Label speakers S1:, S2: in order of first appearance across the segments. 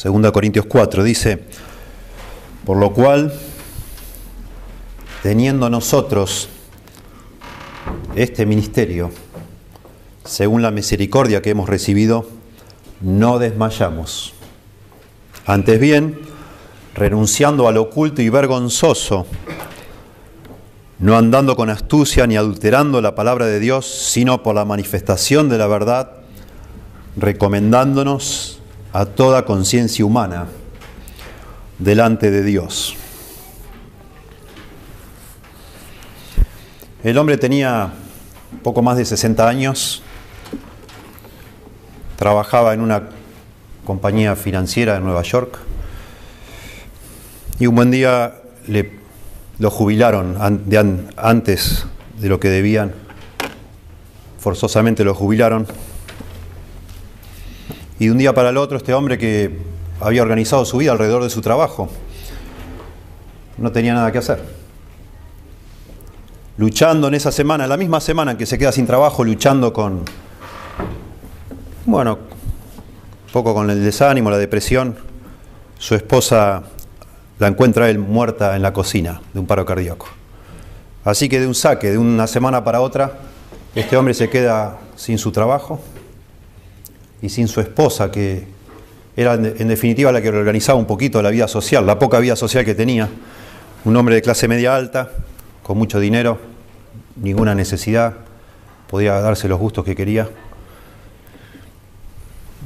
S1: 2 Corintios 4, dice, por lo cual, teniendo nosotros este ministerio, según la misericordia que hemos recibido, no desmayamos. Antes bien, renunciando al oculto y vergonzoso, no andando con astucia ni adulterando la palabra de Dios, sino por la manifestación de la verdad, recomendándonos a toda conciencia humana delante de Dios. El hombre tenía poco más de 60 años, trabajaba en una compañía financiera de Nueva York y un buen día le, lo jubilaron antes de lo que debían, forzosamente lo jubilaron. Y de un día para el otro este hombre que había organizado su vida alrededor de su trabajo, no tenía nada que hacer. Luchando en esa semana, la misma semana en que se queda sin trabajo, luchando con, bueno, un poco con el desánimo, la depresión, su esposa la encuentra él muerta en la cocina de un paro cardíaco. Así que de un saque, de una semana para otra, este hombre se queda sin su trabajo y sin su esposa, que era en definitiva la que organizaba un poquito la vida social, la poca vida social que tenía. Un hombre de clase media alta, con mucho dinero, ninguna necesidad, podía darse los gustos que quería.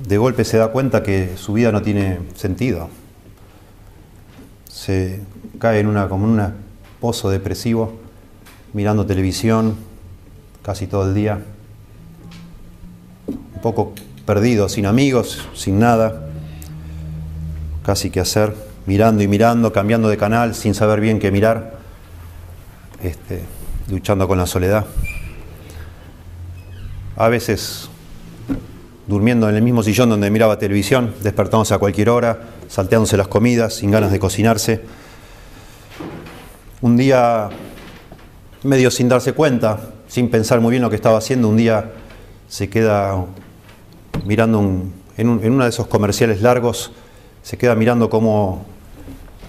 S1: De golpe se da cuenta que su vida no tiene sentido, se cae en una, como en un pozo depresivo, mirando televisión casi todo el día, un poco perdido, sin amigos, sin nada, casi que hacer, mirando y mirando, cambiando de canal, sin saber bien qué mirar, este, luchando con la soledad. A veces durmiendo en el mismo sillón donde miraba televisión, despertándose a cualquier hora, salteándose las comidas, sin ganas de cocinarse. Un día, medio sin darse cuenta, sin pensar muy bien lo que estaba haciendo, un día se queda mirando en, uno de esos comerciales largos, se queda mirando cómo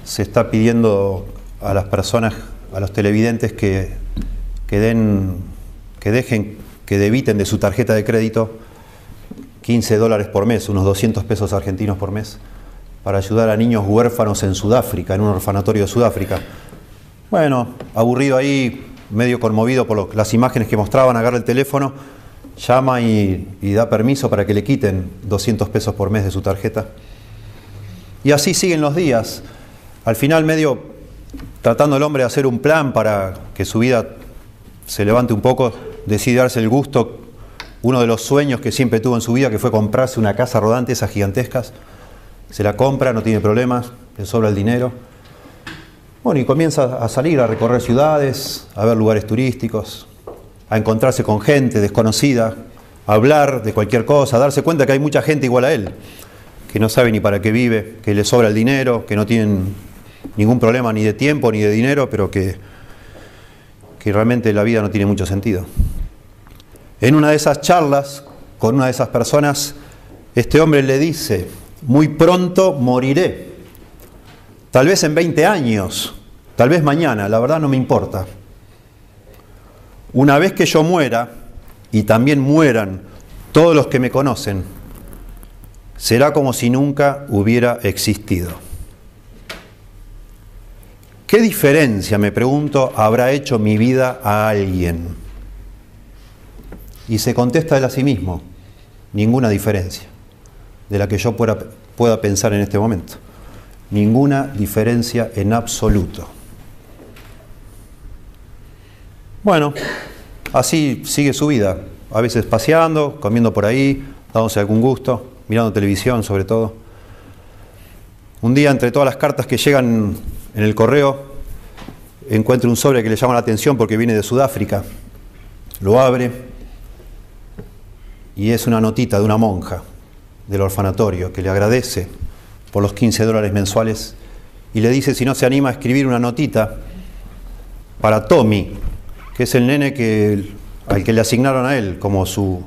S1: se está pidiendo a las personas, a los televidentes que, que den, que dejen, que debiten de su tarjeta de crédito 15 dólares por mes, unos 200 pesos argentinos por mes, para ayudar a niños huérfanos en Sudáfrica, en un orfanatorio de Sudáfrica. Bueno, aburrido ahí, medio conmovido por las imágenes que mostraban, agarra el teléfono, llama y, da permiso para que le quiten 200 pesos por mes de su tarjeta. Y así siguen los días. Al final medio tratando el hombre de hacer un plan para que su vida se levante un poco, decide darse el gusto uno de los sueños que siempre tuvo en su vida, que fue comprarse una casa rodante, esas gigantescas. Se la compra, no tiene problemas, le sobra el dinero. Bueno, y comienza a salir, a recorrer ciudades, a ver lugares turísticos, a encontrarse con gente desconocida, a hablar de cualquier cosa, a darse cuenta que hay mucha gente igual a él, que no sabe ni para qué vive, que le sobra el dinero, que no tienen ningún problema ni de tiempo ni de dinero, pero que, que realmente la vida no tiene mucho sentido. En una de esas charlas con una de esas personas, este hombre le dice, muy pronto moriré, tal vez en 20 años, tal vez mañana, la verdad no me importa. Una vez que yo muera, y también mueran todos los que me conocen, será como si nunca hubiera existido. ¿Qué diferencia, me pregunto, habrá hecho mi vida a alguien? Y se contesta él a sí mismo, ninguna diferencia de la que yo pueda, pueda pensar en este momento. Ninguna diferencia en absoluto. Bueno, así sigue su vida, a veces paseando, comiendo por ahí, dándose algún gusto, mirando televisión sobre todo. Un día, entre todas las cartas que llegan en el correo, encuentra un sobre que le llama la atención porque viene de Sudáfrica. Lo abre y es una notita de una monja del orfanatorio que le agradece por los 15 dólares mensuales y le dice si no se anima a escribir una notita para Tommy, que es el nene que, al que le asignaron a él como su,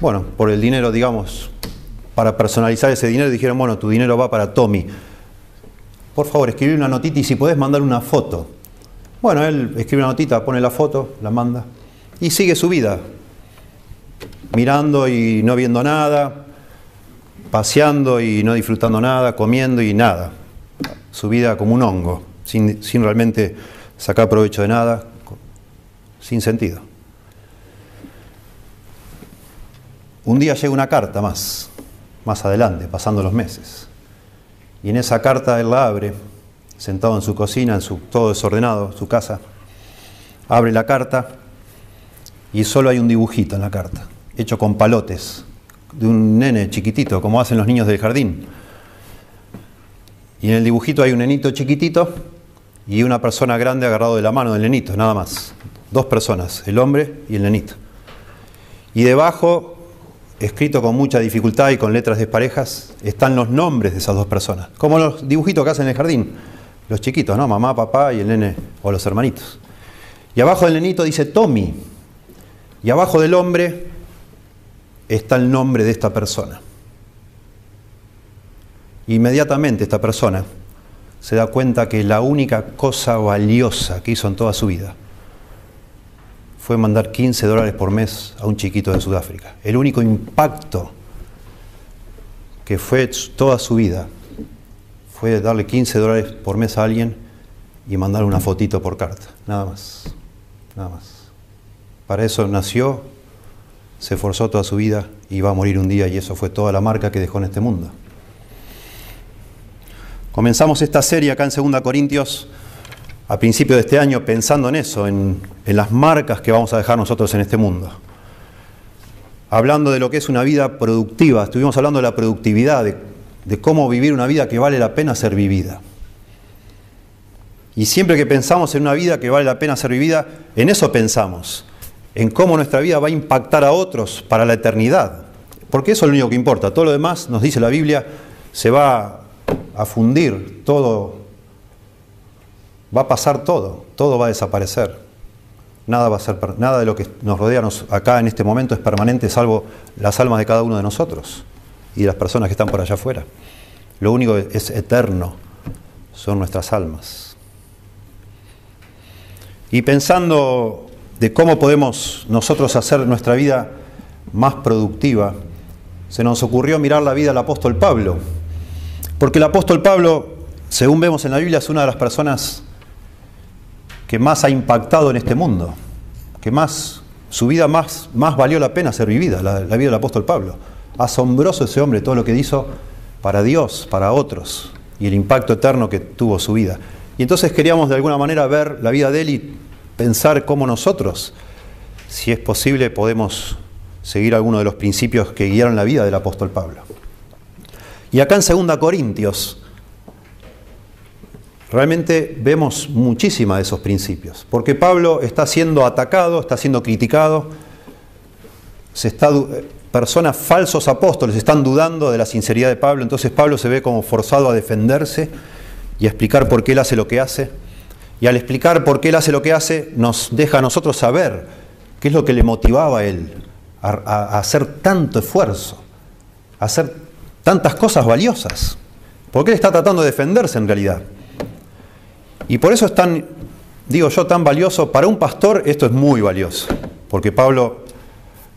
S1: bueno, por el dinero, digamos, para personalizar ese dinero, dijeron, bueno, tu dinero va para Tommy. Por favor, escribí una notita y si podés mandar una foto. Bueno, él escribe una notita, pone la foto, la manda y sigue su vida, mirando y no viendo nada, paseando y no disfrutando nada, comiendo y nada. Su vida como un hongo, sin, sin realmente sacar provecho de nada, sin sentido. Un día llega una carta más, más adelante, pasando los meses. Y en esa carta él la abre, sentado en su cocina, en su, todo desordenado, su casa. Abre la carta y solo hay un dibujito en la carta, hecho con palotes, de un nene chiquitito, como hacen los niños del jardín. Y en el dibujito hay un nenito chiquitito y una persona grande agarrado de la mano del nenito, nada más. Dos personas, el hombre y el nenito. Y debajo escrito con mucha dificultad y con letras desparejas, están los nombres de esas dos personas, como los dibujitos que hacen en el jardín, los chiquitos, ¿no? Mamá, papá y el nene o los hermanitos. Y abajo del nenito dice Tommy, y abajo del hombre está el nombre de esta persona. Inmediatamente esta persona se da cuenta que la única cosa valiosa que hizo en toda su vida fue mandar 15 dólares por mes a un chiquito de Sudáfrica. El único impacto que fue toda su vida fue darle 15 dólares por mes a alguien y mandarle una fotito por carta. Nada más. Nada más. Para eso nació, se esforzó toda su vida y va a morir un día y eso fue toda la marca que dejó en este mundo. Comenzamos esta serie acá en 2 Corintios a principio de este año pensando en eso, en, las marcas que vamos a dejar nosotros en este mundo. Hablando de lo que es una vida productiva, estuvimos hablando de la productividad, de, de cómo vivir una vida que vale la pena ser vivida. Y siempre que pensamos en una vida que vale la pena ser vivida, en eso pensamos, en cómo nuestra vida va a impactar a otros para la eternidad. Porque eso es lo único que importa. Todo lo demás, nos dice la Biblia, se va a fundir, todo va a pasar todo, todo va a desaparecer. Nada, va a ser, nada de lo que nos rodea acá en este momento es permanente, salvo las almas de cada uno de nosotros y las personas que están por allá afuera. Lo único que es eterno son nuestras almas. Y pensando de cómo podemos nosotros hacer nuestra vida más productiva, se nos ocurrió mirar la vida del apóstol Pablo. Porque el apóstol Pablo, según vemos en la Biblia, es una de las personas que más ha impactado en este mundo, que más su vida más, más valió la pena ser vivida, la, vida del apóstol Pablo. Asombroso ese hombre, todo lo que hizo para Dios, para otros, y el impacto eterno que tuvo su vida. Y entonces queríamos de alguna manera ver la vida de él y pensar cómo nosotros, si es posible, podemos seguir algunos de los principios que guiaron la vida del apóstol Pablo. Y acá en 2 Corintios, realmente vemos muchísima de esos principios, porque Pablo está siendo atacado, está siendo criticado, se está, personas falsos apóstoles están dudando de la sinceridad de Pablo, entonces Pablo se ve como forzado a defenderse y a explicar por qué él hace lo que hace, y al explicar por qué él hace lo que hace, nos deja a nosotros saber qué es lo que le motivaba a él a, a hacer tanto esfuerzo, a hacer tantas cosas valiosas, porque él está tratando de defenderse en realidad. Y por eso es tan, digo yo, tan valioso. Para un pastor esto es muy valioso, porque Pablo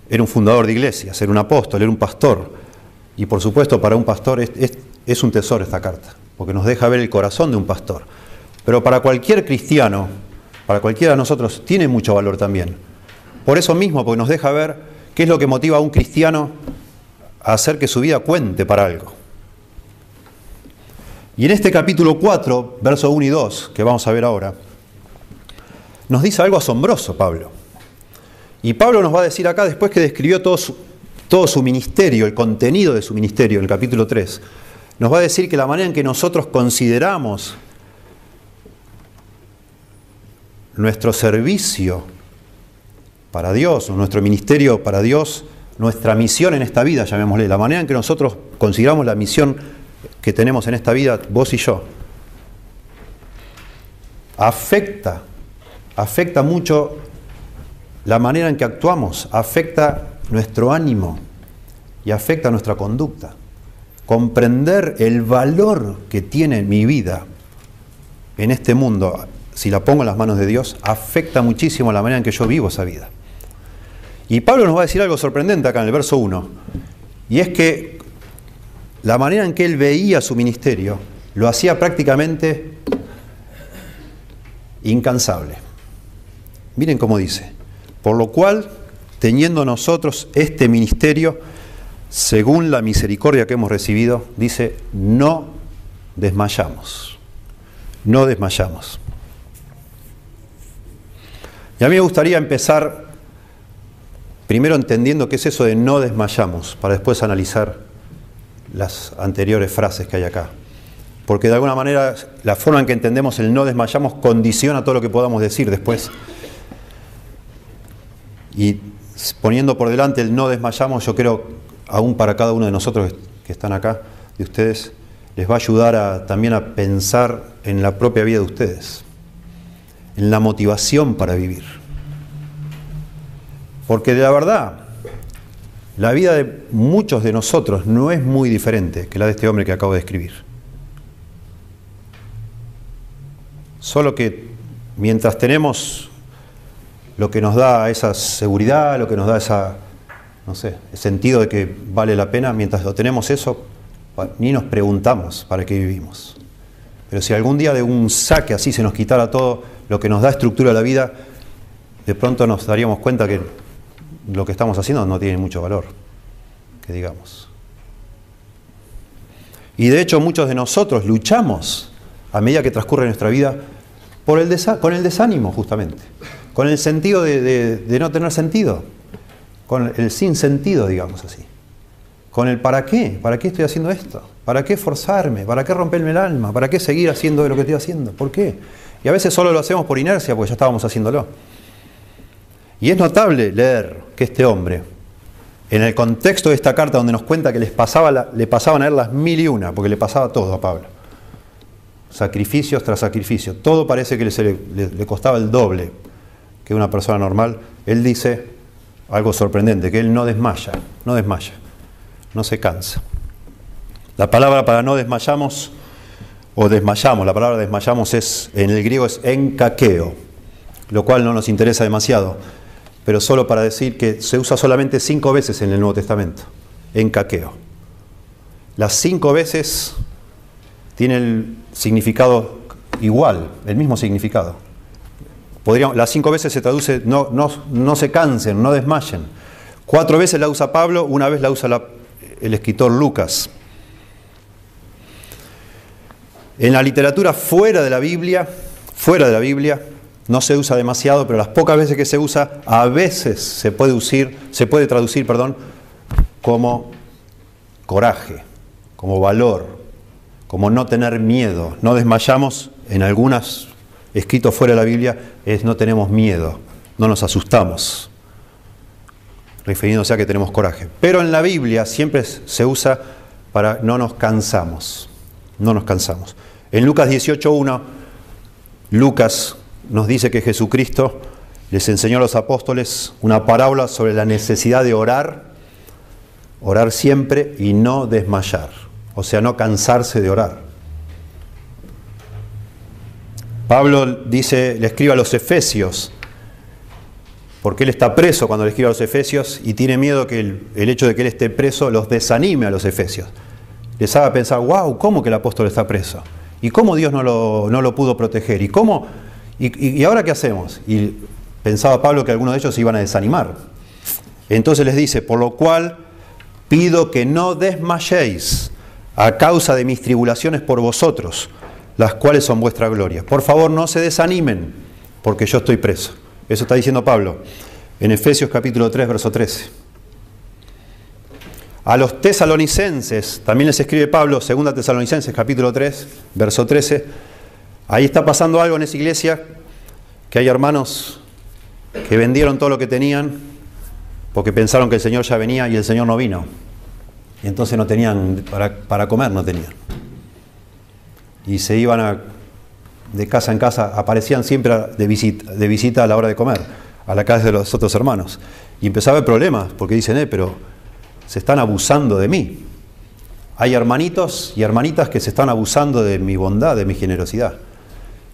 S1: era un fundador de iglesias, era un apóstol, era un pastor. Y por supuesto para un pastor es, es, un tesoro esta carta, porque nos deja ver el corazón de un pastor. Pero para cualquier cristiano, para cualquiera de nosotros, tiene mucho valor también. Por eso mismo, porque nos deja ver qué es lo que motiva a un cristiano hacer que su vida cuente para algo. Y en este capítulo 4, versos 1 y 2, que vamos a ver ahora, nos dice algo asombroso Pablo. Y Pablo nos va a decir acá, después que describió todo su, todo su ministerio, el contenido de su ministerio en el capítulo 3, nos va a decir que la manera en que nosotros consideramos nuestro servicio para Dios, nuestro ministerio para Dios, nuestra misión en esta vida, llamémosle, la manera en que nosotros consideramos la misión que tenemos en esta vida, vos y yo, afecta, afecta mucho la manera en que actuamos, afecta nuestro ánimo y afecta nuestra conducta. comprender el valor que tiene mi vida en este mundo, si la pongo en las manos de Dios, afecta muchísimo la manera en que yo vivo esa vida. Y Pablo nos va a decir algo sorprendente acá en el verso 1, y es que la manera en que él veía su ministerio lo hacía prácticamente incansable. Miren cómo dice, por lo cual, teniendo nosotros este ministerio, según la misericordia que hemos recibido, dice, no desmayamos, no desmayamos. Y a mí me gustaría empezar primero entendiendo qué es eso de no desmayamos, para después analizar las anteriores frases que hay acá. Porque de alguna manera la forma en que entendemos el no desmayamos condiciona todo lo que podamos decir después. Y poniendo por delante el no desmayamos, yo creo, aún para cada uno de nosotros que están acá, de ustedes, les va a ayudar también a pensar en la propia vida de ustedes, en la motivación para vivir. Porque de la verdad, la vida de muchos de nosotros no es muy diferente que la de este hombre que acabo de escribir. Solo que mientras tenemos lo que nos da esa seguridad, lo que nos da esa, no sé, sentido de que vale la pena, mientras lo tenemos eso, ni nos preguntamos para qué vivimos. Pero si algún día de un saque así se nos quitara todo lo que nos da estructura a la vida, de pronto nos daríamos cuenta que lo que estamos haciendo no tiene mucho valor, que digamos. Y de hecho muchos de nosotros luchamos a medida que transcurre nuestra vida por el con el desánimo justamente con el sentido de, no tener sentido, con el sin sentido, digamos así, con el para qué, para qué estoy haciendo esto, para qué forzarme, para qué romperme el alma, para qué seguir haciendo lo que estoy haciendo, ¿por qué? Y a veces solo lo hacemos por inercia, porque ya estábamos haciéndolo. Y es notable leer que este hombre, en el contexto de esta carta donde nos cuenta que les pasaba le pasaban a él las mil y una, porque le pasaba todo a Pablo, sacrificios tras sacrificios, todo parece que le costaba el doble, que una persona normal, él dice algo sorprendente, que él no desmaya, no desmaya, no se cansa. La palabra para no desmayamos o desmayamos, la palabra desmayamos es en el griego es encaqueo, lo cual no nos interesa demasiado, pero solo para decir que se usa solamente cinco veces en el Nuevo Testamento, encaqueo. Las cinco veces tienen el significado igual, el mismo significado las cinco veces se traduce no, no, se cansen, no desmayen. Cuatro veces la usa Pablo, una vez la usa el escritor Lucas. En la literatura fuera de la Biblia, fuera de la Biblia, no se usa demasiado, pero las pocas veces que se usa, a veces se puede, se puede traducir perdón, como coraje, como valor, como no tener miedo. No desmayamos en algunas escrito fuera de la Biblia es no tenemos miedo, no nos asustamos, refiriéndose a que tenemos coraje. Pero en la Biblia siempre se usa para no nos cansamos, no nos cansamos. En Lucas 18.1, Lucas nos dice que Jesucristo les enseñó a los apóstoles una parábola sobre la necesidad de orar, orar siempre y no desmayar, o sea, no cansarse de orar. Pablo dice, le escribe a los Efesios, porque él está preso cuando le escribe a los Efesios y tiene miedo que el, hecho de que él esté preso los desanime a los Efesios. Les haga pensar, wow, ¿cómo que el apóstol está preso? ¿Y cómo Dios no lo, no lo pudo proteger? ¿Y cómo? Y, ahora qué hacemos? Y pensaba Pablo que algunos de ellos se iban a desanimar. Entonces les dice, por lo cual pido que no desmayéis a causa de mis tribulaciones por vosotros las cuales son vuestra gloria. Por favor, no se desanimen, porque yo estoy preso. Eso está diciendo Pablo en Efesios capítulo 3, verso 13. A los tesalonicenses, también les escribe Pablo, 2 Tesalonicenses capítulo 3, verso 13. Ahí está pasando algo en esa iglesia, que hay hermanos que vendieron todo lo que tenían porque pensaron que el Señor ya venía y el Señor no vino. Y entonces no tenían, para, para comer no tenían y se iban de casa en casa, aparecían siempre de visita, de visita a la hora de comer, a la casa de los otros hermanos. Y empezaba a haber problemas, porque dicen, eh, pero se están abusando de mí. hay hermanitos y hermanitas que se están abusando de mi bondad, de mi generosidad.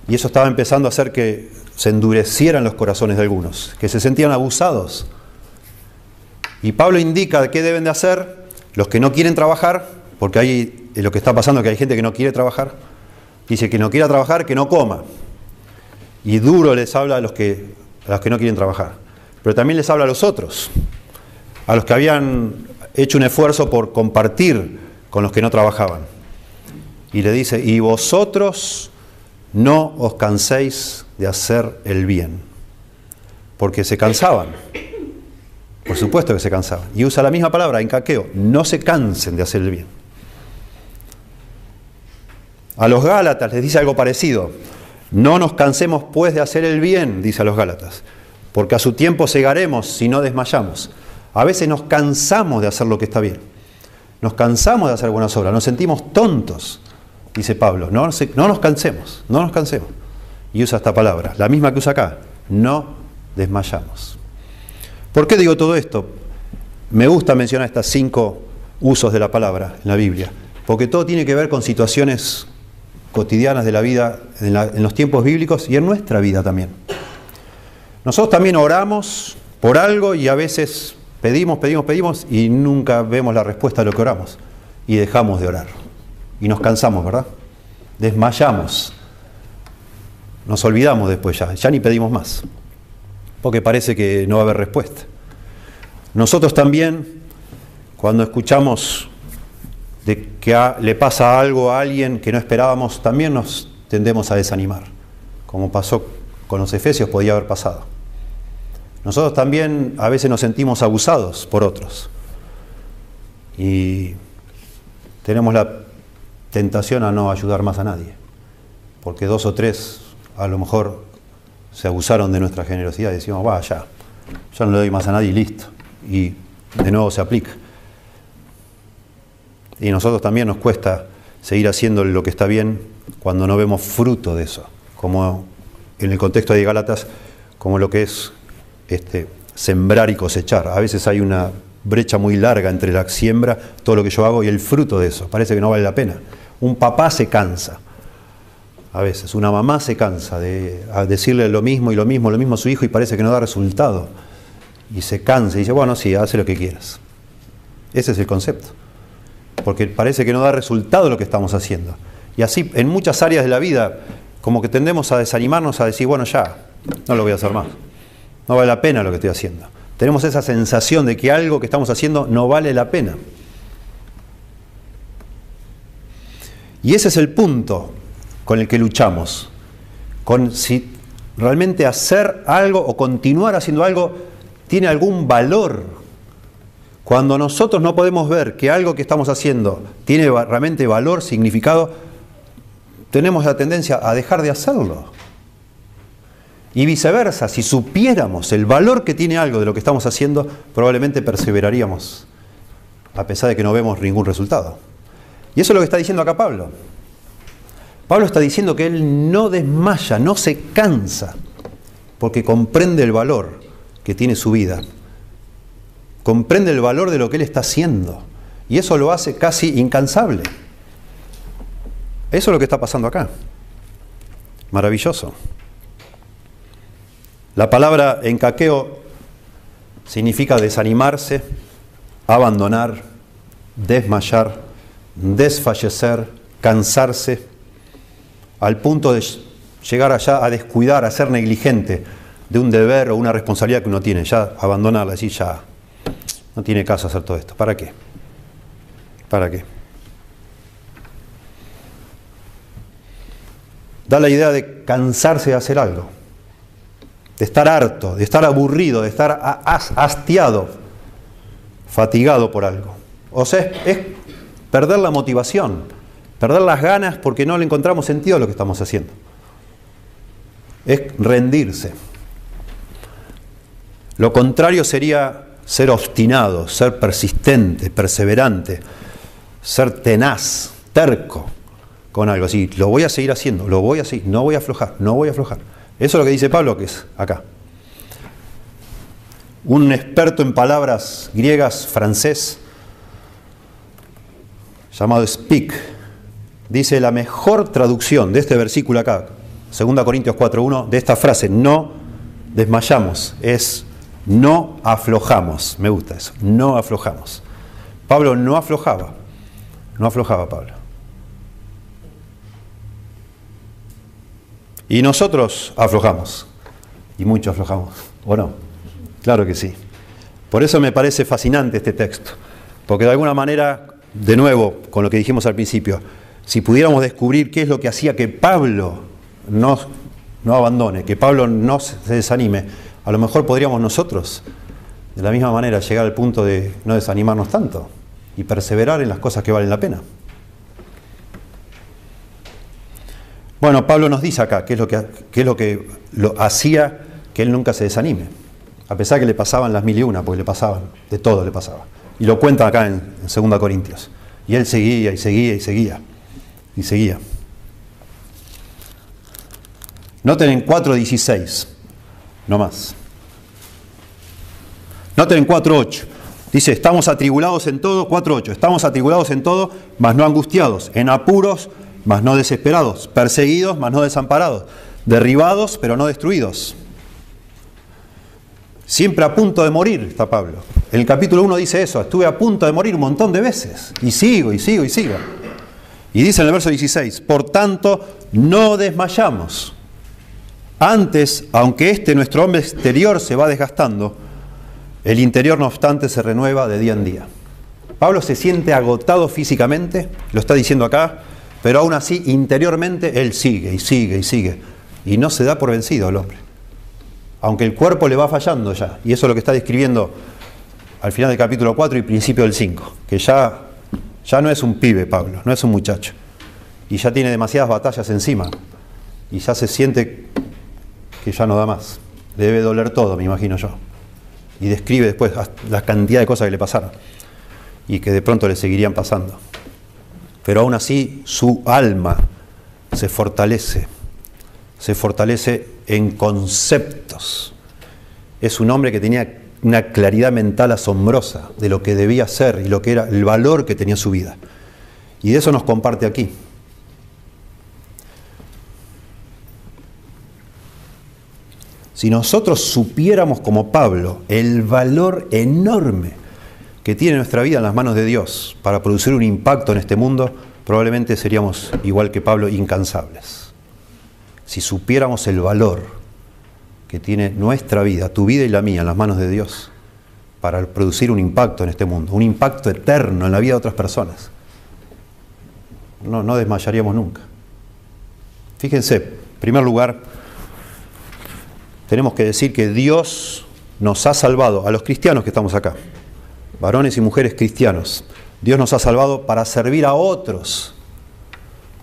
S1: Y eso estaba empezando a hacer que se endurecieran los corazones de algunos, que se sentían abusados. Y Pablo indica qué deben de hacer los que no quieren trabajar, porque ahí lo que está pasando es que hay gente que no quiere trabajar. Dice que no quiera trabajar, que no coma. Y duro les habla a los que, a los que no quieren trabajar. Pero también les habla a los otros, a los que habían hecho un esfuerzo por compartir con los que no trabajaban. Y le dice, y vosotros no os canséis de hacer el bien, porque se cansaban. Por supuesto que se cansaban. Y usa la misma palabra en caqueo, no se cansen de hacer el bien. A los Gálatas les dice algo parecido. No nos cansemos pues de hacer el bien, dice a los Gálatas, porque a su tiempo segaremos si no desmayamos. A veces nos cansamos de hacer lo que está bien. Nos cansamos de hacer buenas obras, nos sentimos tontos, dice Pablo. No, no nos cansemos, no nos cansemos. Y usa esta palabra, la misma que usa acá, no desmayamos. ¿Por qué digo todo esto? Me gusta mencionar estos cinco usos de la palabra en la Biblia, porque todo tiene que ver con situaciones cotidianas de la vida en, los tiempos bíblicos y en nuestra vida también. Nosotros también oramos por algo y a veces Pedimos, pedimos, pedimos y nunca vemos la respuesta a lo que oramos. Y dejamos de orar. Y nos cansamos, ¿verdad? Desmayamos. Nos olvidamos después ya. Ya ni pedimos más. Porque parece que no va a haber respuesta. Nosotros también, cuando escuchamos de que le pasa algo a alguien que no esperábamos, también nos tendemos a desanimar. Como pasó con los efesios, podía haber pasado. Nosotros también a veces nos sentimos abusados por otros y tenemos la tentación a no ayudar más a nadie, porque dos o tres a lo mejor se abusaron de nuestra generosidad y decimos, va, ya, ya no le doy más a nadie y listo. Y de nuevo se aplica. Y nosotros también nos cuesta seguir haciendo lo que está bien cuando no vemos fruto de eso, como en el contexto de Gálatas, como lo que es este, sembrar y cosechar. A veces hay una brecha muy larga entre la siembra, todo lo que yo hago y el fruto de eso. Parece que no vale la pena. Un papá se cansa. A veces, una mamá se cansa de decirle lo mismo y lo mismo, lo mismo a su hijo y parece que no da resultado. Y se cansa y dice, bueno, sí, hace lo que quieras. Ese es el concepto. Porque parece que no da resultado lo que estamos haciendo. Y así, en muchas áreas de la vida, como que tendemos a desanimarnos, a decir, bueno, ya, no lo voy a hacer más. No vale la pena lo que estoy haciendo. Tenemos esa sensación de que algo que estamos haciendo no vale la pena. Y ese es el punto con el que luchamos. Con si realmente hacer algo o continuar haciendo algo tiene algún valor. Cuando nosotros no podemos ver que algo que estamos haciendo tiene realmente valor, significado, tenemos la tendencia a dejar de hacerlo. Y viceversa, si supiéramos el valor que tiene algo de lo que estamos haciendo, probablemente perseveraríamos, a pesar de que no vemos ningún resultado. Y eso es lo que está diciendo acá Pablo. Pablo está diciendo que él no desmaya, no se cansa, porque comprende el valor que tiene su vida, comprende el valor de lo que él está haciendo, y eso lo hace casi incansable. Eso es lo que está pasando acá. Maravilloso. La palabra encaqueo significa desanimarse, abandonar, desmayar, desfallecer, cansarse, al punto de llegar allá a descuidar, a ser negligente de un deber o una responsabilidad que uno tiene, ya abandonarla, decir ya, no tiene caso hacer todo esto. ¿Para qué? ¿Para qué? Da la idea de cansarse de hacer algo de estar harto, de estar aburrido, de estar hastiado, fatigado por algo. O sea, es, perder la motivación, perder las ganas porque no le encontramos sentido a lo que estamos haciendo. Es rendirse. Lo contrario sería ser obstinado, ser persistente, perseverante, ser tenaz, terco con algo así. Lo voy a seguir haciendo, lo voy a seguir, no voy a aflojar, no voy a aflojar. Eso es lo que dice Pablo, que es acá. Un experto en palabras griegas francés llamado Speak. Dice la mejor traducción de este versículo acá, 2 Corintios 4.1, de esta frase, no desmayamos, es no aflojamos. Me gusta eso, no aflojamos. Pablo no aflojaba, no aflojaba Pablo. Y nosotros aflojamos, y mucho aflojamos, ¿o no? Claro que sí. Por eso me parece fascinante este texto, porque de alguna manera, de nuevo, con lo que dijimos al principio, si pudiéramos descubrir qué es lo que hacía que Pablo no, no abandone, que Pablo no se desanime, a lo mejor podríamos nosotros, de la misma manera, llegar al punto de no desanimarnos tanto y perseverar en las cosas que valen la pena. Bueno, Pablo nos dice acá qué es lo que, qué es lo, que lo hacía que él nunca se desanime. A pesar que le pasaban las mil y una, porque le pasaban, de todo le pasaba. Y lo cuenta acá en, en 2 Corintios. Y él seguía y seguía y seguía. Y seguía. Noten en 4.16, no más. Noten en 4.8. Dice, estamos atribulados en todo, 4.8, estamos atribulados en todo, mas no angustiados, en apuros, mas no desesperados, perseguidos, mas no desamparados, derribados, pero no destruidos. Siempre a punto de morir está Pablo. En el capítulo 1 dice eso, estuve a punto de morir un montón de veces. Y sigo, y sigo, y sigo. Y dice en el verso 16, por tanto, no desmayamos. Antes, aunque este nuestro hombre exterior se va desgastando, el interior no obstante se renueva de día en día. Pablo se siente agotado físicamente, lo está diciendo acá, pero aún así interiormente él sigue y sigue y sigue. Y no se da por vencido el hombre aunque el cuerpo le va fallando ya, y eso es lo que está describiendo al final del capítulo 4 y principio del 5, que ya, ya no es un pibe Pablo, no es un muchacho, y ya tiene demasiadas batallas encima, y ya se siente que ya no da más, debe doler todo, me imagino yo, y describe después la cantidad de cosas que le pasaron, y que de pronto le seguirían pasando. Pero aún así su alma se fortalece, se fortalece en conceptos. Es un hombre que tenía una claridad mental asombrosa de lo que debía ser y lo que era el valor que tenía su vida. Y de eso nos comparte aquí. Si nosotros supiéramos como Pablo el valor enorme que tiene nuestra vida en las manos de Dios para producir un impacto en este mundo, probablemente seríamos, igual que Pablo, incansables si supiéramos el valor que tiene nuestra vida, tu vida y la mía, en las manos de Dios, para producir un impacto en este mundo, un impacto eterno en la vida de otras personas, no, no desmayaríamos nunca. Fíjense, en primer lugar, tenemos que decir que Dios nos ha salvado, a los cristianos que estamos acá, varones y mujeres cristianos, Dios nos ha salvado para servir a otros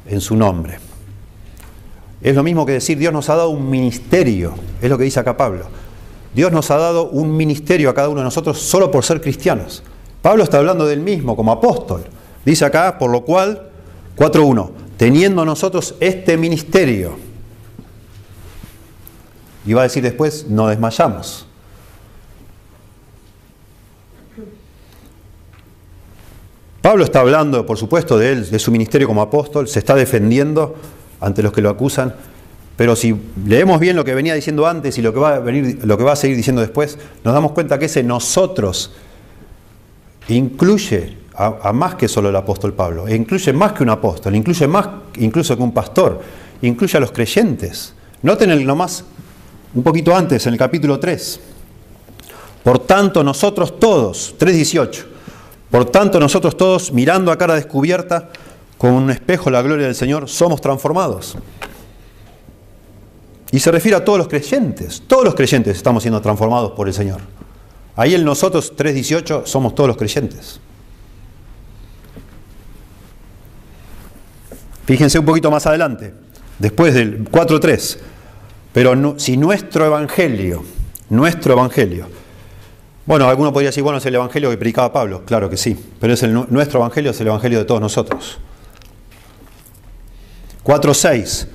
S1: en su nombre. Es lo mismo que decir Dios nos ha dado un ministerio, es lo que dice acá Pablo. Dios nos ha dado un ministerio a cada uno de nosotros solo por ser cristianos. Pablo está hablando del mismo como apóstol. Dice acá, por lo cual, 4.1, teniendo nosotros este ministerio, y va a decir después, no desmayamos. Pablo está hablando, por supuesto, de él, de su ministerio como apóstol, se está defendiendo ante los que lo acusan. Pero si leemos bien lo que venía diciendo antes y lo que va a, venir, lo que va a seguir diciendo después, nos damos cuenta que ese nosotros incluye a, más que solo el apóstol Pablo, e incluye más que un apóstol, incluye más incluso que un pastor, incluye a los creyentes. Noten el nomás un poquito antes, en el capítulo 3. Por tanto, nosotros todos, 3.18, por tanto nosotros todos, mirando a cara descubierta, con un espejo la gloria del Señor, somos transformados. Y se refiere a todos los creyentes. Todos los creyentes estamos siendo transformados por el Señor. Ahí en nosotros 3.18 somos todos los creyentes. Fíjense un poquito más adelante, después del 4.3. Pero si nuestro evangelio, nuestro evangelio, bueno, alguno podría decir, bueno, es el evangelio que predicaba Pablo, claro que sí, pero es el, nuestro evangelio es el evangelio de todos nosotros. 4.6.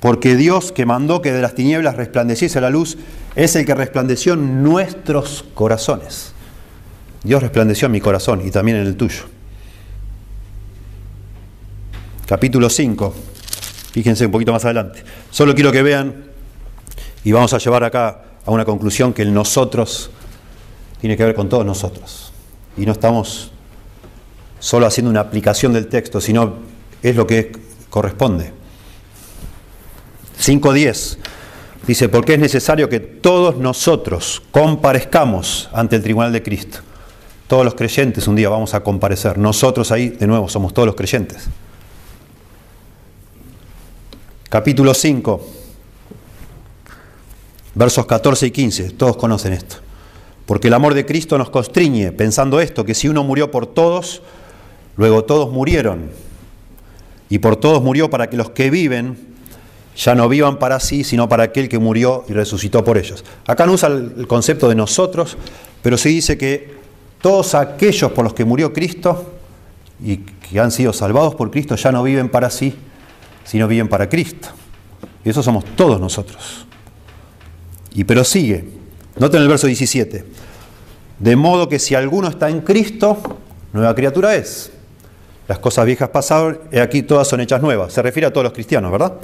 S1: Porque Dios que mandó que de las tinieblas resplandeciese la luz, es el que resplandeció en nuestros corazones. Dios resplandeció en mi corazón y también en el tuyo. capítulo 5. Fíjense un poquito más adelante. Solo quiero que vean, y vamos a llevar acá a una conclusión, que el nosotros tiene que ver con todos nosotros. Y no estamos solo haciendo una aplicación del texto, sino es lo que corresponde. 5.10 dice, porque es necesario que todos nosotros comparezcamos ante el tribunal de Cristo. Todos los creyentes un día vamos a comparecer. Nosotros ahí, de nuevo, somos todos los creyentes. Capítulo 5, versos 14 y 15. Todos conocen esto. Porque el amor de Cristo nos constriñe, pensando esto, que si uno murió por todos, luego todos murieron. Y por todos murió para que los que viven ya no vivan para sí, sino para aquel que murió y resucitó por ellos. Acá no usa el concepto de nosotros, pero sí dice que todos aquellos por los que murió Cristo y que han sido salvados por Cristo ya no viven para sí, sino viven para Cristo. Y eso somos todos nosotros. Y pero sigue, noten el verso 17, de modo que si alguno está en Cristo, nueva criatura es. Las cosas viejas pasaron, y aquí todas son hechas nuevas. Se refiere a todos los cristianos, ¿verdad?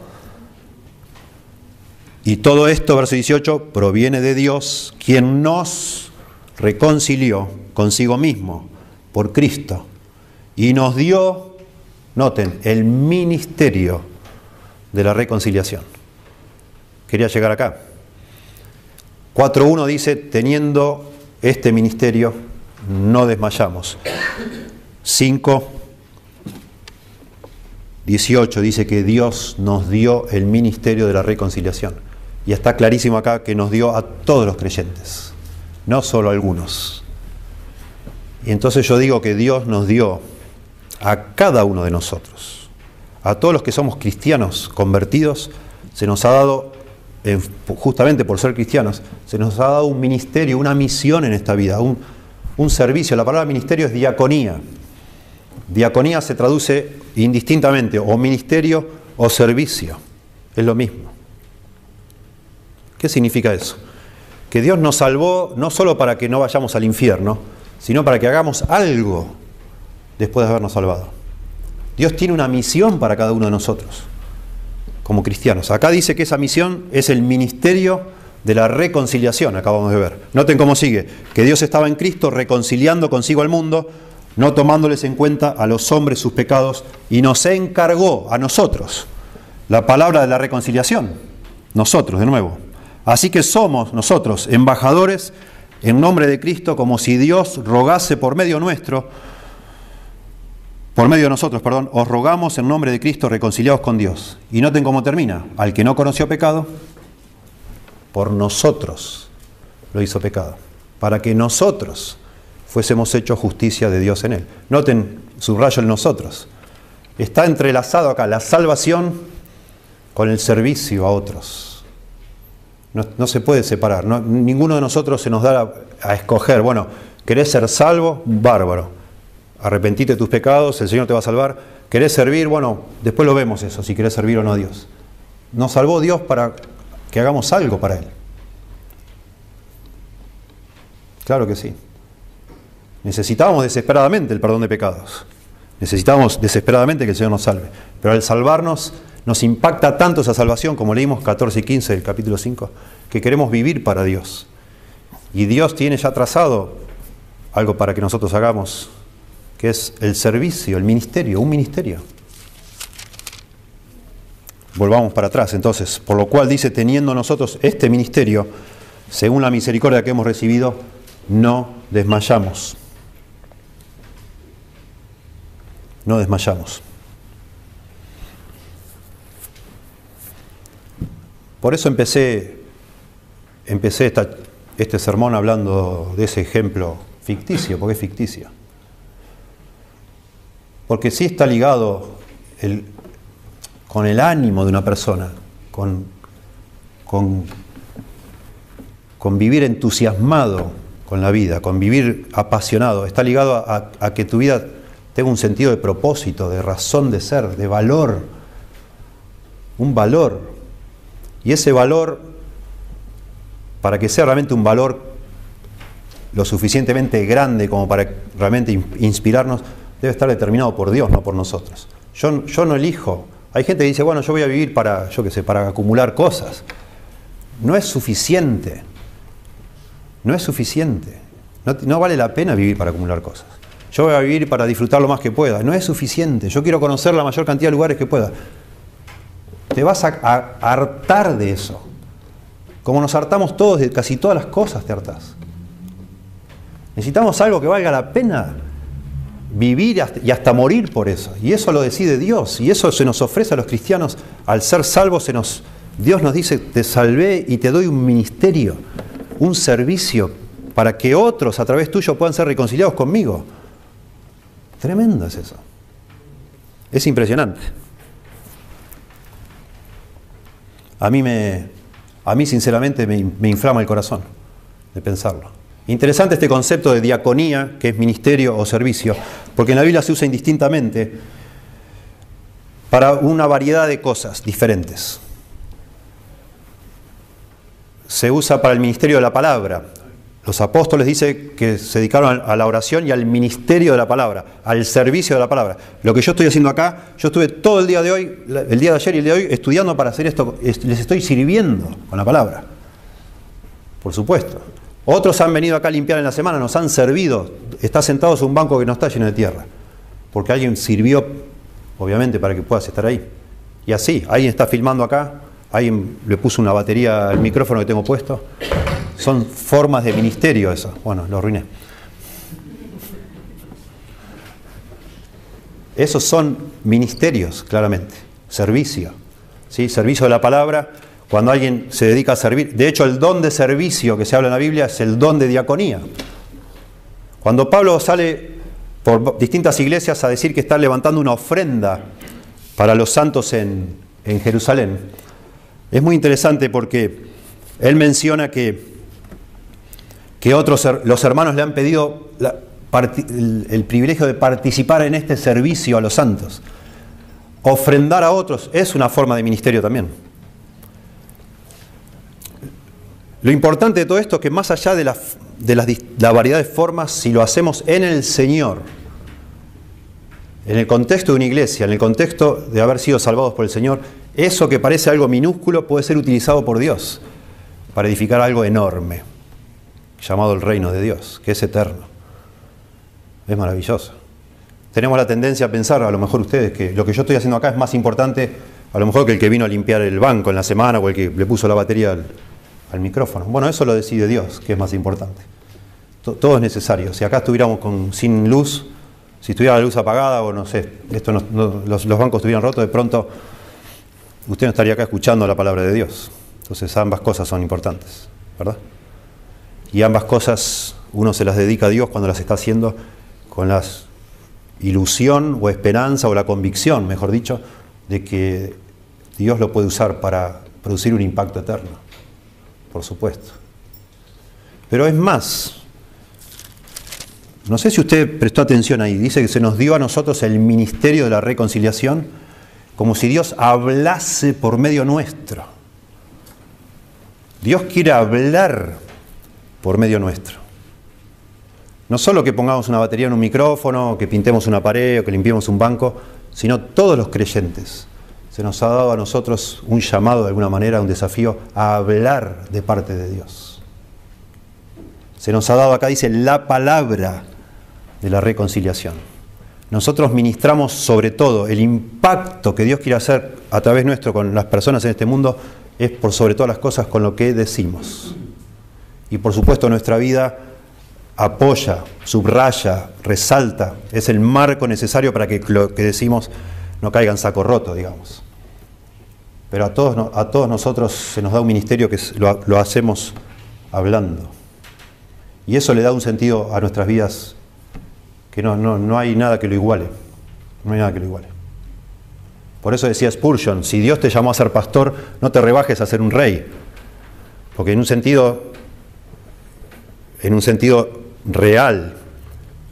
S1: Y todo esto, verso 18, proviene de Dios, quien nos reconcilió consigo mismo por Cristo y nos dio, noten, el ministerio de la reconciliación. Quería llegar acá. 4.1 dice, teniendo este ministerio, no desmayamos. 5, 18 dice que Dios nos dio el ministerio de la reconciliación. Y está clarísimo acá que nos dio a todos los creyentes, no solo a algunos. Y entonces yo digo que Dios nos dio a cada uno de nosotros, a todos los que somos cristianos convertidos, se nos ha dado, justamente por ser cristianos, se nos ha dado un ministerio, una misión en esta vida, un, un servicio. La palabra ministerio es diaconía. Diaconía se traduce indistintamente o ministerio o servicio. Es lo mismo. ¿Qué significa eso? Que Dios nos salvó no solo para que no vayamos al infierno, sino para que hagamos algo después de habernos salvado. Dios tiene una misión para cada uno de nosotros, como cristianos. Acá dice que esa misión es el ministerio de la reconciliación, acabamos de ver. Noten cómo sigue, que Dios estaba en Cristo reconciliando consigo al mundo, no tomándoles en cuenta a los hombres sus pecados, y nos encargó a nosotros la palabra de la reconciliación. Nosotros, de nuevo. Así que somos nosotros embajadores en nombre de Cristo como si Dios rogase por medio nuestro, por medio de nosotros, perdón, os rogamos en nombre de Cristo reconciliados con Dios. Y noten cómo termina, al que no conoció pecado, por nosotros lo hizo pecado, para que nosotros fuésemos hechos justicia de Dios en él. Noten, subrayo el nosotros. Está entrelazado acá la salvación con el servicio a otros. No, se puede separar. ninguno de nosotros se nos da a, escoger, bueno, ¿querés ser salvo? Bárbaro. Arrepentite de tus pecados, el Señor te va a salvar. ¿Querés servir? Bueno, después lo vemos eso, si querés servir o no a Dios. Nos salvó Dios para que hagamos algo para Él. Claro que sí. Necesitábamos desesperadamente el perdón de pecados. Necesitábamos desesperadamente que el Señor nos salve. Pero al salvarnos nos impacta tanto esa salvación, como leímos 14 y 15 del capítulo 5, que queremos vivir para Dios. Y Dios tiene ya trazado algo para que nosotros hagamos, que es el servicio, el ministerio, un ministerio. Volvamos para atrás entonces, por lo cual dice, teniendo nosotros este ministerio, según la misericordia que hemos recibido, no desmayamos. No desmayamos. Por eso empecé, empecé este sermón hablando de ese ejemplo ficticio, porque es ficticio. Porque sí está ligado con el ánimo de una persona, con, con, vivir entusiasmado con la vida, con vivir apasionado, está ligado a, a que tu vida tenga un sentido de propósito, de razón de ser, de valor, un valor y ese valor, para que sea realmente un valor lo suficientemente grande como para realmente inspirarnos, debe estar determinado por Dios, no por nosotros. Yo, yo no elijo. Hay gente que dice, bueno, yo voy a vivir para, yo qué sé, para acumular cosas. No es suficiente. No es suficiente. No, no vale la pena vivir para acumular cosas. Yo voy a vivir para disfrutar lo más que pueda. No es suficiente. Yo quiero conocer la mayor cantidad de lugares que pueda. Te vas a, hartar de eso. Como nos hartamos todos de casi todas las cosas, te hartás. Necesitamos algo que valga la pena vivir y hasta morir por eso. Y eso lo decide Dios. Y eso se nos ofrece a los cristianos. Al ser salvos, Dios nos dice, te salvé y te doy un ministerio, un servicio, para que otros a través tuyo puedan ser reconciliados conmigo. Tremendo es eso. Es impresionante. A mí, me, a mí sinceramente me, me inflama el corazón de pensarlo. Interesante este concepto de diaconía, que es ministerio o servicio, porque en la Biblia se usa indistintamente para una variedad de cosas diferentes. Se usa para el ministerio de la palabra. Los apóstoles dicen que se dedicaron a la oración y al ministerio de la palabra, al servicio de la palabra. Lo que yo estoy haciendo acá, yo estuve todo el día de hoy, el día de ayer y el de hoy, estudiando para hacer esto, les estoy sirviendo con la palabra. Por supuesto. Otros han venido acá a limpiar en la semana, nos han servido. Está sentados en un banco que no está lleno de tierra. Porque alguien sirvió, obviamente, para que puedas estar ahí. Y así, alguien está filmando acá, alguien le puso una batería al micrófono que tengo puesto. Son formas de ministerio eso. Bueno, lo arruiné. Esos son ministerios, claramente. Servicio. ¿sí? Servicio de la palabra cuando alguien se dedica a servir. De hecho, el don de servicio que se habla en la Biblia es el don de diaconía. Cuando Pablo sale por distintas iglesias a decir que está levantando una ofrenda para los santos en, Jerusalén, es muy interesante porque él menciona que, que otros, los hermanos le han pedido el privilegio de participar en este servicio a los santos. Ofrendar a otros es una forma de ministerio también. Lo importante de todo esto es que más allá de, la, variedad de formas, si lo hacemos en el Señor, en el contexto de una iglesia, en el contexto de haber sido salvados por el Señor, eso que parece algo minúsculo puede ser utilizado por Dios para edificar algo enorme, llamado el reino de Dios, que es eterno. Es maravilloso. Tenemos la tendencia a pensar, a lo mejor ustedes, que lo que yo estoy haciendo acá es más importante, a lo mejor que el que vino a limpiar el banco en la semana o el que le puso la batería al, micrófono. Bueno, eso lo decide Dios, que es más importante. Todo es necesario. Si acá estuviéramos con, sin luz, si estuviera la luz apagada o no sé, esto los, bancos estuvieran rotos, de pronto usted no estaría acá escuchando la palabra de Dios. Entonces ambas cosas son importantes, ¿verdad? Y ambas cosas uno se las dedica a Dios cuando las está haciendo con la ilusión o esperanza o la convicción, mejor dicho, de que Dios lo puede usar para producir un impacto eterno por supuesto. Pero es más, no sé si usted prestó atención ahí, dice que se nos dio a nosotros el ministerio de la reconciliación como si Dios hablase por medio nuestro. Dios quiere hablar por medio nuestro. No solo que pongamos una batería en un micrófono, que pintemos una pared o que limpiemos un banco, sino todos los creyentes se nos ha dado a nosotros un llamado de alguna manera, un desafío a hablar de parte de Dios. Se nos ha dado acá, dice, la palabra de la reconciliación. Nosotros ministramos sobre todo el impacto que Dios quiere hacer a través nuestro con las personas en este mundo, es por sobre todas las cosas con lo que decimos. Y por supuesto nuestra vida apoya, subraya, resalta, es el marco necesario para que lo que decimos no caiga en saco roto, digamos. Pero a todos, a todos nosotros se nos da un ministerio que lo, hacemos hablando. Y eso le da un sentido a nuestras vidas que no, no, no hay nada que lo iguale. No hay nada que lo iguale. Por eso decía Spurgeon, si Dios te llamó a ser pastor, no te rebajes a ser un rey. Porque en un sentido, en un sentido real,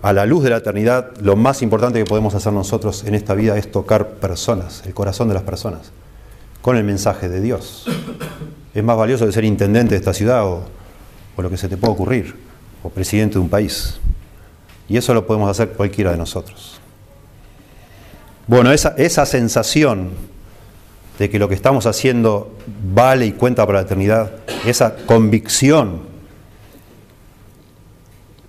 S1: a la luz de la eternidad, lo más importante que podemos hacer nosotros en esta vida es tocar personas, el corazón de las personas con el mensaje de Dios. Es más valioso que ser intendente de esta ciudad o, lo que se te pueda ocurrir, o presidente de un país. Y eso lo podemos hacer cualquiera de nosotros. Bueno, esa, sensación de que lo que estamos haciendo vale y cuenta para la eternidad, esa convicción,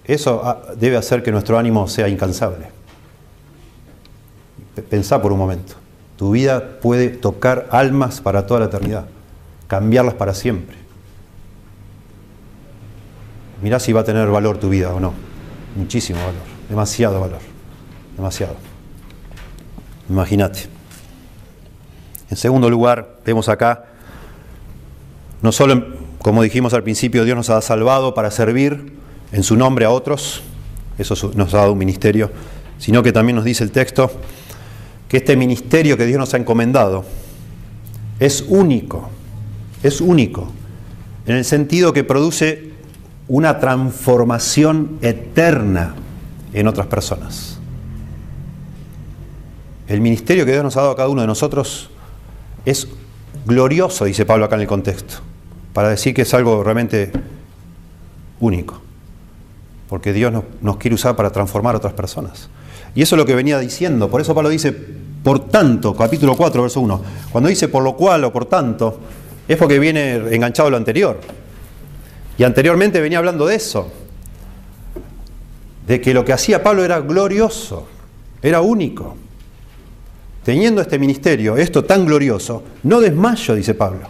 S1: eso ah, debe hacer que nuestro ánimo sea incansable. Pensá por un momento, tu vida puede tocar almas para toda la eternidad, cambiarlas para siempre. Mirá si va a tener valor tu vida o no. Muchísimo valor, demasiado valor, demasiado. Imagínate. En segundo lugar, vemos acá, no solo, como dijimos al principio, Dios nos ha salvado para servir en su nombre a otros, eso nos ha dado un ministerio, sino que también nos dice el texto que este ministerio que Dios nos ha encomendado es único, es único, en el sentido que produce una transformación eterna en otras personas. El ministerio que Dios nos ha dado a cada uno de nosotros es glorioso, dice Pablo acá en el contexto, para decir que es algo realmente único, porque Dios nos, quiere usar para transformar a otras personas. Y eso es lo que venía diciendo, por eso Pablo dice, por tanto, capítulo 4, verso 1, cuando dice por lo cual o por tanto, es porque viene enganchado lo anterior. Y anteriormente venía hablando de eso, de que lo que hacía Pablo era glorioso, era único teniendo este ministerio, esto tan glorioso, no desmayo, dice Pablo.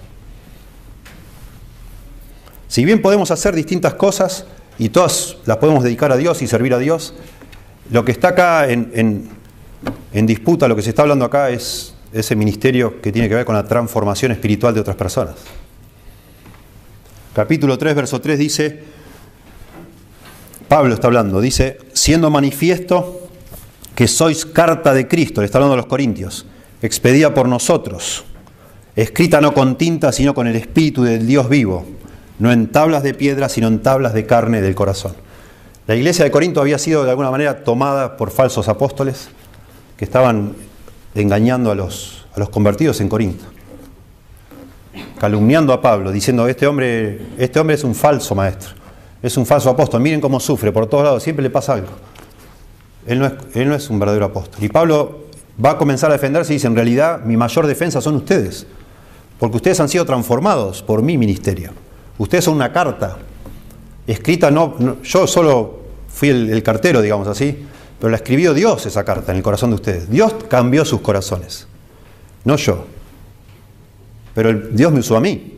S1: Si bien podemos hacer distintas cosas y todas las podemos dedicar a Dios y servir a Dios, lo que está acá en, disputa, lo que se está hablando acá es ese ministerio que tiene que ver con la transformación espiritual de otras personas. Capítulo 3, verso 3 dice, Pablo está hablando, dice, siendo manifiesto que sois carta de Cristo, le está hablando a los Corintios, expedida por nosotros, escrita no con tinta, sino con el Espíritu del Dios vivo, no en tablas de piedra, sino en tablas de carne del corazón. La iglesia de Corinto había sido de alguna manera tomada por falsos apóstoles que estaban engañando a los, a los convertidos en Corinto, calumniando a Pablo, diciendo, este hombre, este hombre es un falso maestro, es un falso apóstol, miren cómo sufre, por todos lados siempre le pasa algo. Él no, es, un verdadero apóstol. Y Pablo va a comenzar a defenderse y dice, en realidad mi mayor defensa son ustedes, porque ustedes han sido transformados por mi ministerio. Ustedes son una carta escrita, no, yo solo fui el, cartero, digamos así, pero la escribió Dios esa carta en el corazón de ustedes. Dios cambió sus corazones, no yo. Pero Dios me usó a mí.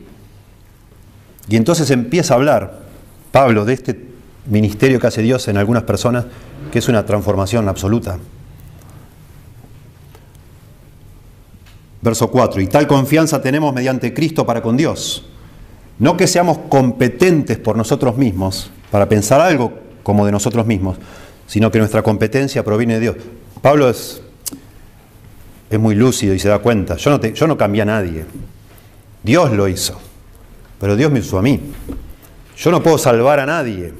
S1: Y entonces empieza a hablar Pablo de este ministerio que hace Dios en algunas personas que es una transformación absoluta. Verso 4, y tal confianza tenemos mediante Cristo para con Dios. No que seamos competentes por nosotros mismos para pensar algo como de nosotros mismos, sino que nuestra competencia proviene de Dios. Pablo es, es muy lúcido y se da cuenta, yo no, yo no cambié a nadie, Dios lo hizo, pero Dios me usó a mí. Yo no puedo salvar a nadie,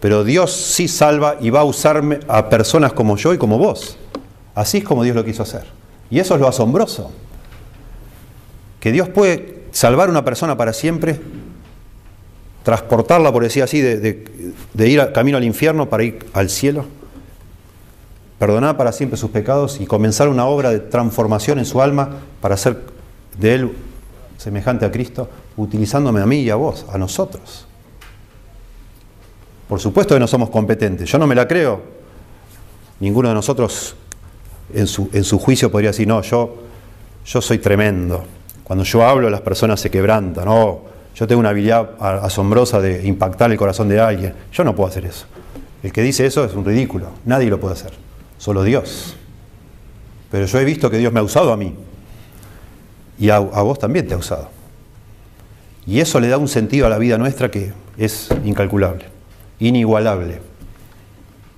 S1: pero Dios sí salva y va a usarme a personas como yo y como vos. Así es como Dios lo quiso hacer. Y eso es lo asombroso. Que Dios puede salvar a una persona para siempre, transportarla, por decir así, de, ir camino al infierno para ir al cielo, perdonar para siempre sus pecados y comenzar una obra de transformación en su alma para hacer de él semejante a Cristo, utilizándome a mí y a vos, a nosotros. Por supuesto que no somos competentes. Yo no me la creo. Ninguno de nosotros en su, en su juicio podría decir, no, yo, yo soy tremendo. Cuando yo hablo las personas se quebrantan. No, yo tengo una habilidad asombrosa de impactar el corazón de alguien. Yo no puedo hacer eso. El que dice eso es un ridículo. Nadie lo puede hacer. Solo Dios. Pero yo he visto que Dios me ha usado a mí. Y a, vos también te ha usado. Y eso le da un sentido a la vida nuestra que es incalculable inigualable.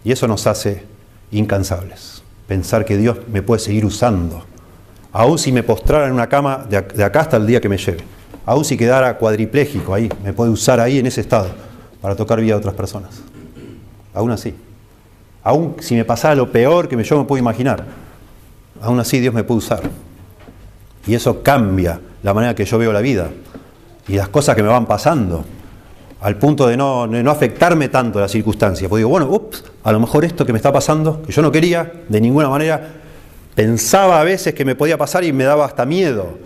S1: Y eso nos hace incansables. Pensar que Dios me puede seguir usando. Aún si me postrara en una cama de acá hasta el día que me lleve. Aún si quedara cuadripléjico ahí, me puede usar ahí en ese estado para tocar vida a otras personas. Aún así. Aún si me pasara lo peor que yo me puedo imaginar. Aún así Dios me puede usar. Y eso cambia la manera que yo veo la vida y las cosas que me van pasando al punto de no, no afectarme tanto la circunstancia. Porque digo, bueno, ups, a lo mejor esto que me está pasando, que yo no quería de ninguna manera, pensaba a veces que me podía pasar y me daba hasta miedo,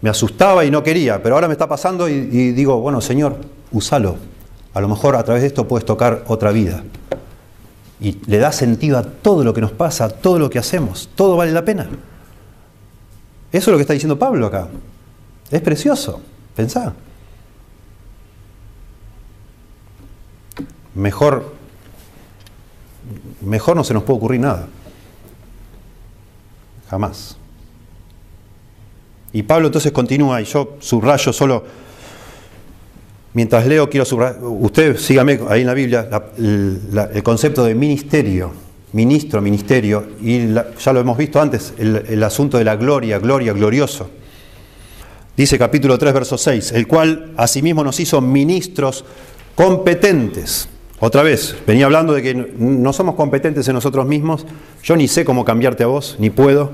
S1: me asustaba y no quería, pero ahora me está pasando y, y digo, bueno, Señor, úsalo. A lo mejor a través de esto puedes tocar otra vida. Y le da sentido a todo lo que nos pasa, a todo lo que hacemos. Todo vale la pena. Eso es lo que está diciendo Pablo acá. Es precioso. Pensá. Mejor, mejor no se nos puede ocurrir nada. Jamás. Y Pablo entonces continúa, y yo subrayo solo, mientras leo, quiero subrayar, usted sígame ahí en la Biblia, el concepto de ministerio, ministro, ministerio, y ya lo hemos visto antes, el, asunto de la gloria, gloria, glorioso. Dice capítulo 3, verso 6, el cual asimismo nos hizo ministros competentes. Otra vez, venía hablando de que no somos competentes en nosotros mismos, yo ni sé cómo cambiarte a vos, ni puedo,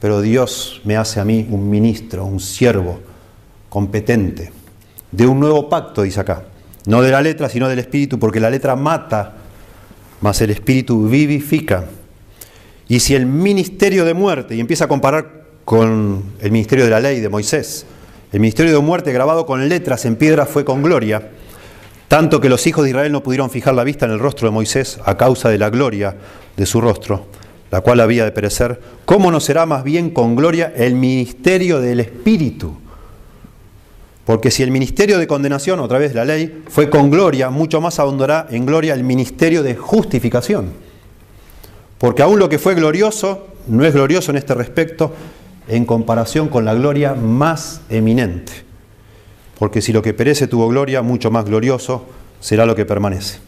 S1: pero Dios me hace a mí un ministro, un siervo competente, de un nuevo pacto, dice acá, no de la letra, sino del espíritu, porque la letra mata, mas el espíritu vivifica. Y si el ministerio de muerte, y empieza a comparar con el ministerio de la ley de Moisés, el ministerio de muerte grabado con letras en piedra fue con gloria, tanto que los hijos de Israel no pudieron fijar la vista en el rostro de Moisés a causa de la gloria de su rostro, la cual había de perecer, ¿cómo no será más bien con gloria el ministerio del Espíritu? Porque si el ministerio de condenación, otra vez la ley, fue con gloria, mucho más abundará en gloria el ministerio de justificación. Porque aún lo que fue glorioso no es glorioso en este respecto en comparación con la gloria más eminente. Porque si lo que perece tuvo gloria, mucho más glorioso será lo que permanece.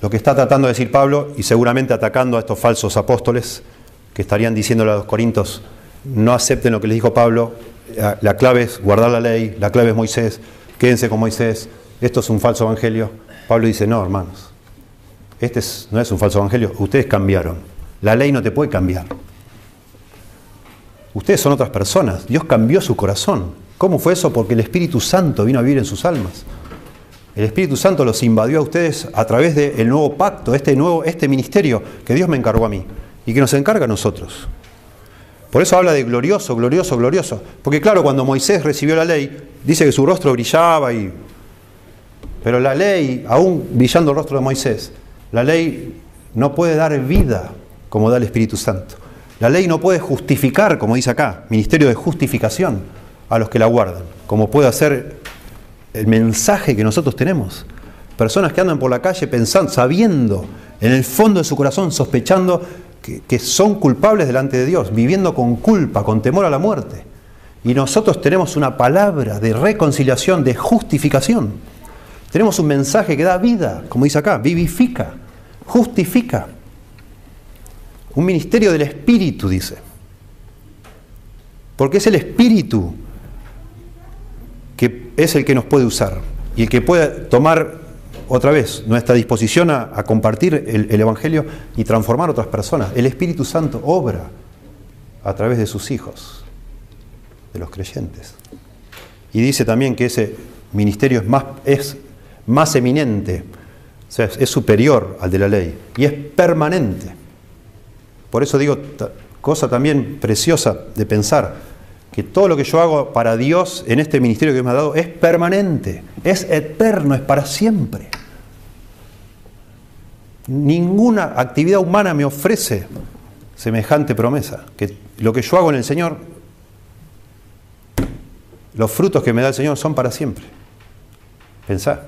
S1: Lo que está tratando de decir Pablo, y seguramente atacando a estos falsos apóstoles, que estarían diciéndole a los corintios, no acepten lo que les dijo Pablo, la clave es guardar la ley, la clave es Moisés, quédense con Moisés, esto es un falso evangelio. Pablo dice, no, hermanos, este no es un falso evangelio, ustedes cambiaron. La ley no te puede cambiar. Ustedes son otras personas, Dios cambió su corazón. ¿Cómo fue eso? Porque el Espíritu Santo vino a vivir en sus almas. El Espíritu Santo los invadió a ustedes a través del nuevo pacto, este nuevo, este ministerio que Dios me encargó a mí y que nos encarga a nosotros. Por eso habla de glorioso, glorioso, glorioso. Porque claro, cuando Moisés recibió la ley, dice que su rostro brillaba y... Pero la ley, aún brillando el rostro de Moisés, la ley no puede dar vida como da el Espíritu Santo. La ley no puede justificar, como dice acá, ministerio de justificación a los que la guardan, como puede hacer el mensaje que nosotros tenemos. Personas que andan por la calle pensando, sabiendo, en el fondo de su corazón, sospechando que, son culpables delante de Dios, viviendo con culpa, con temor a la muerte. Y nosotros tenemos una palabra de reconciliación, de justificación. Tenemos un mensaje que da vida, como dice acá, vivifica, justifica. Un ministerio del Espíritu, dice. Porque es el Espíritu que es el que nos puede usar y el que puede tomar otra vez nuestra disposición a, compartir el, el, Evangelio y transformar otras personas. El Espíritu Santo obra a través de sus hijos, de los creyentes. Y dice también que ese ministerio es más, es más eminente, o sea, es superior al de la ley y es permanente. Por eso digo, cosa también preciosa de pensar, que todo lo que yo hago para Dios en este ministerio que me ha dado es permanente, es eterno, es para siempre. Ninguna actividad humana me ofrece semejante promesa, que lo que yo hago en el Señor, los frutos que me da el Señor son para siempre. Pensar.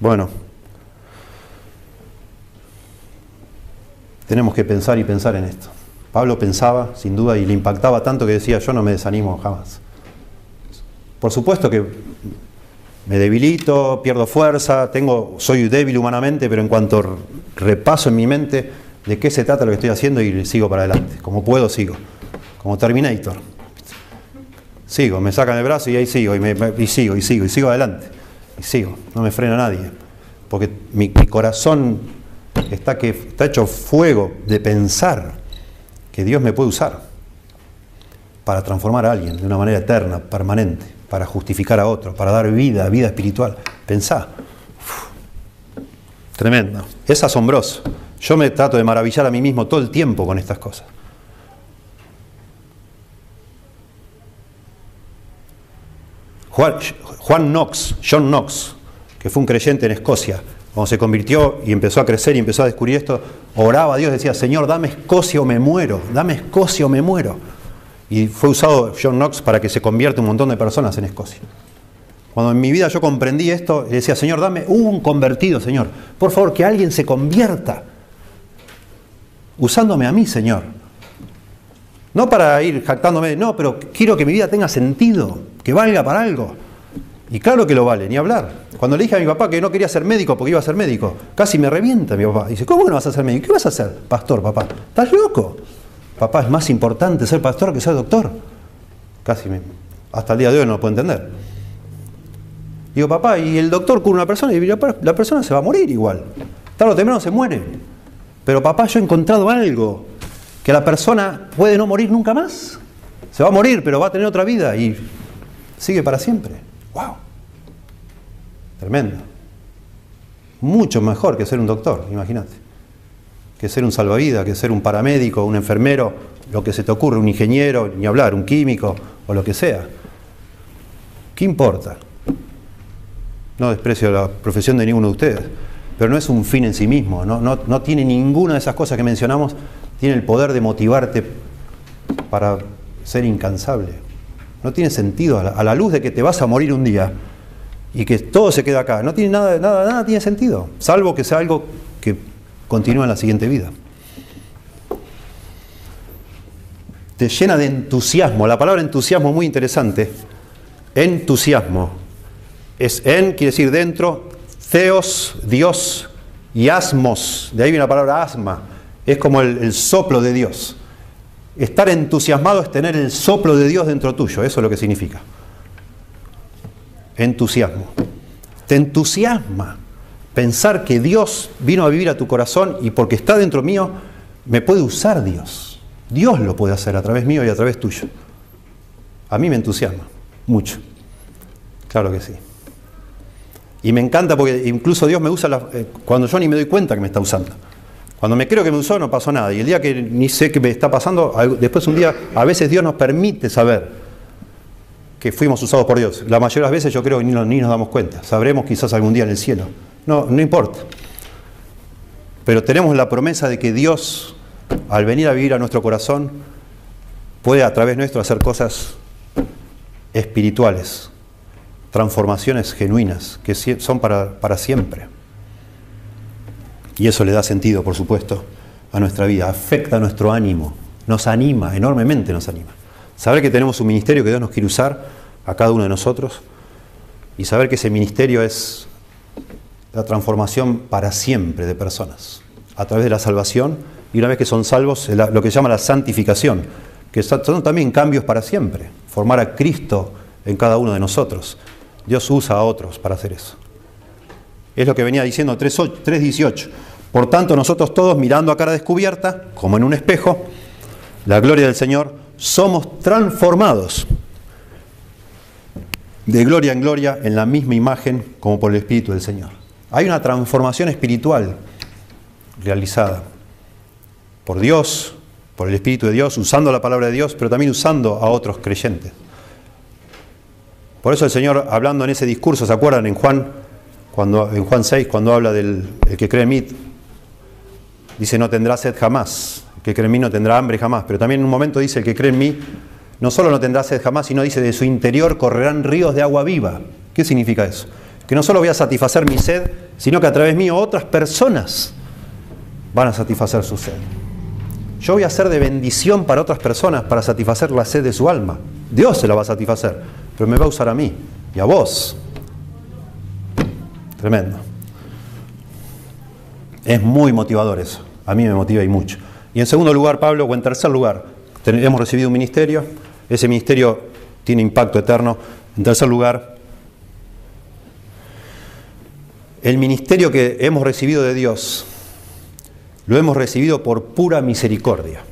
S1: Bueno, tenemos que pensar y pensar en esto. Pablo pensaba, sin duda, y le impactaba tanto que decía, yo no me desanimo jamás. Por supuesto que me debilito, pierdo fuerza, tengo, soy débil humanamente, pero en cuanto repaso en mi mente de qué se trata lo que estoy haciendo y sigo para adelante. Como puedo, sigo. Como Terminator. Sigo, me sacan el brazo y ahí sigo, y, y sigo, y sigo, y sigo adelante. Y sigo, no me frena nadie. Porque mi, mi corazón está, que, está hecho fuego de pensar que Dios me puede usar para transformar a alguien de una manera eterna, permanente, para justificar a otro, para dar vida, vida espiritual. Pensá. Tremendo. Es asombroso. Yo me trato de maravillar a mí mismo todo el tiempo con estas cosas. Juan, Juan Knox, John Knox, que fue un creyente en Escocia, cuando se convirtió y empezó a crecer y empezó a descubrir esto, oraba a Dios, decía, Señor, dame Escocia o me muero, dame Escocia o me muero. Y fue usado John Knox para que se convierta un montón de personas en Escocia. Cuando en mi vida yo comprendí esto, le decía, Señor, dame un convertido, Señor. Por favor, que alguien se convierta. Usándome a mí, Señor. No para ir jactándome, no, pero quiero que mi vida tenga sentido, que valga para algo. Y claro que lo vale, ni hablar. Cuando le dije a mi papá que no quería ser médico porque iba a ser médico, casi me revienta mi papá. Dice, ¿cómo no vas a ser médico? ¿Qué vas a hacer? Pastor, papá. ¿Estás loco? Papá, es más importante ser pastor que ser doctor. Casi hasta el día de hoy no lo puedo entender. Digo, papá, y el doctor cura una persona y la persona se va a morir igual. Tarde o temprano se muere. Pero papá, yo he encontrado algo, que la persona puede no morir nunca más. Se va a morir, pero va a tener otra vida y sigue para siempre. ¡Wow! Tremendo. Mucho mejor que ser un doctor, imagínate. Que ser un salvavidas, que ser un paramédico, un enfermero, lo que se te ocurre, un ingeniero, ni hablar, un químico o lo que sea. ¿Qué importa? no desprecio la profesión de ninguno de ustedes, pero no es un fin en sí mismo, no, tiene ninguna de esas cosas que mencionamos, tiene el poder de motivarte para ser incansable. No tiene sentido, a la, luz de que te vas a morir un día y que todo se queda acá, no tiene nada, nada, nada tiene sentido, salvo que sea algo que continúa en la siguiente vida. Te llena de entusiasmo, la palabra entusiasmo es muy interesante, entusiasmo es en, quiere decir dentro, Theos, Dios, y asmos, de ahí viene la palabra asma, es como el, soplo de Dios. Estar entusiasmado es tener el soplo de Dios dentro tuyo, eso es lo que significa. Entusiasmo. Te entusiasma pensar que Dios vino a vivir a tu corazón y porque está dentro mío, me puede usar Dios. Dios lo puede hacer a través mío y a través tuyo. A mí me entusiasma mucho. Claro que sí. Y me encanta porque incluso Dios me usa eh, cuando yo ni me doy cuenta que me está usando. Cuando me creo que me usó no pasó nada. Y el día que ni sé qué me está pasando, después un día, a veces Dios nos permite saber que fuimos usados por Dios. La mayoría de las veces yo creo que ni ni nos damos cuenta. Sabremos quizás algún día en el cielo. No, no importa. Pero tenemos la promesa de que Dios, al venir a vivir a nuestro corazón, puede a través nuestro hacer cosas espirituales, transformaciones genuinas que son para, para siempre. Y eso le da sentido, por supuesto, a nuestra vida, afecta nuestro ánimo, nos anima, enormemente nos anima. Saber que tenemos un ministerio que Dios nos quiere usar a cada uno de nosotros y saber que ese ministerio es la transformación para siempre de personas, a través de la salvación y una vez que son salvos, lo que se llama la santificación, que son también cambios para siempre, formar a Cristo en cada uno de nosotros. Dios usa a otros para hacer eso. Es lo que venía diciendo 3.18. Por tanto, nosotros todos mirando a cara descubierta, como en un espejo, la gloria del Señor, somos transformados de gloria en gloria en la misma imagen como por el Espíritu del Señor. Hay una transformación espiritual realizada por Dios, por el Espíritu de Dios, usando la palabra de Dios, pero también usando a otros creyentes. Por eso el Señor, hablando en ese discurso, ¿se acuerdan en Juan, cuando, en Juan 6, cuando habla del que cree en mí? Dice, no tendrá sed jamás. El que cree en mí no tendrá hambre jamás. Pero también en un momento dice, el que cree en mí no solo no tendrá sed jamás, sino dice, de su interior correrán ríos de agua viva. ¿Qué significa eso? Que no solo voy a satisfacer mi sed, sino que a través mío otras personas van a satisfacer su sed. Yo voy a ser de bendición para otras personas para satisfacer la sed de su alma. Dios se la va a satisfacer pero me va a usar a mí y a vos. Tremendo. Es muy motivador eso. A mí me motiva y mucho. Y en segundo lugar, Pablo, o en tercer lugar, hemos recibido un ministerio. Ese ministerio tiene impacto eterno. En tercer lugar, el ministerio que hemos recibido de Dios, lo hemos recibido por pura misericordia.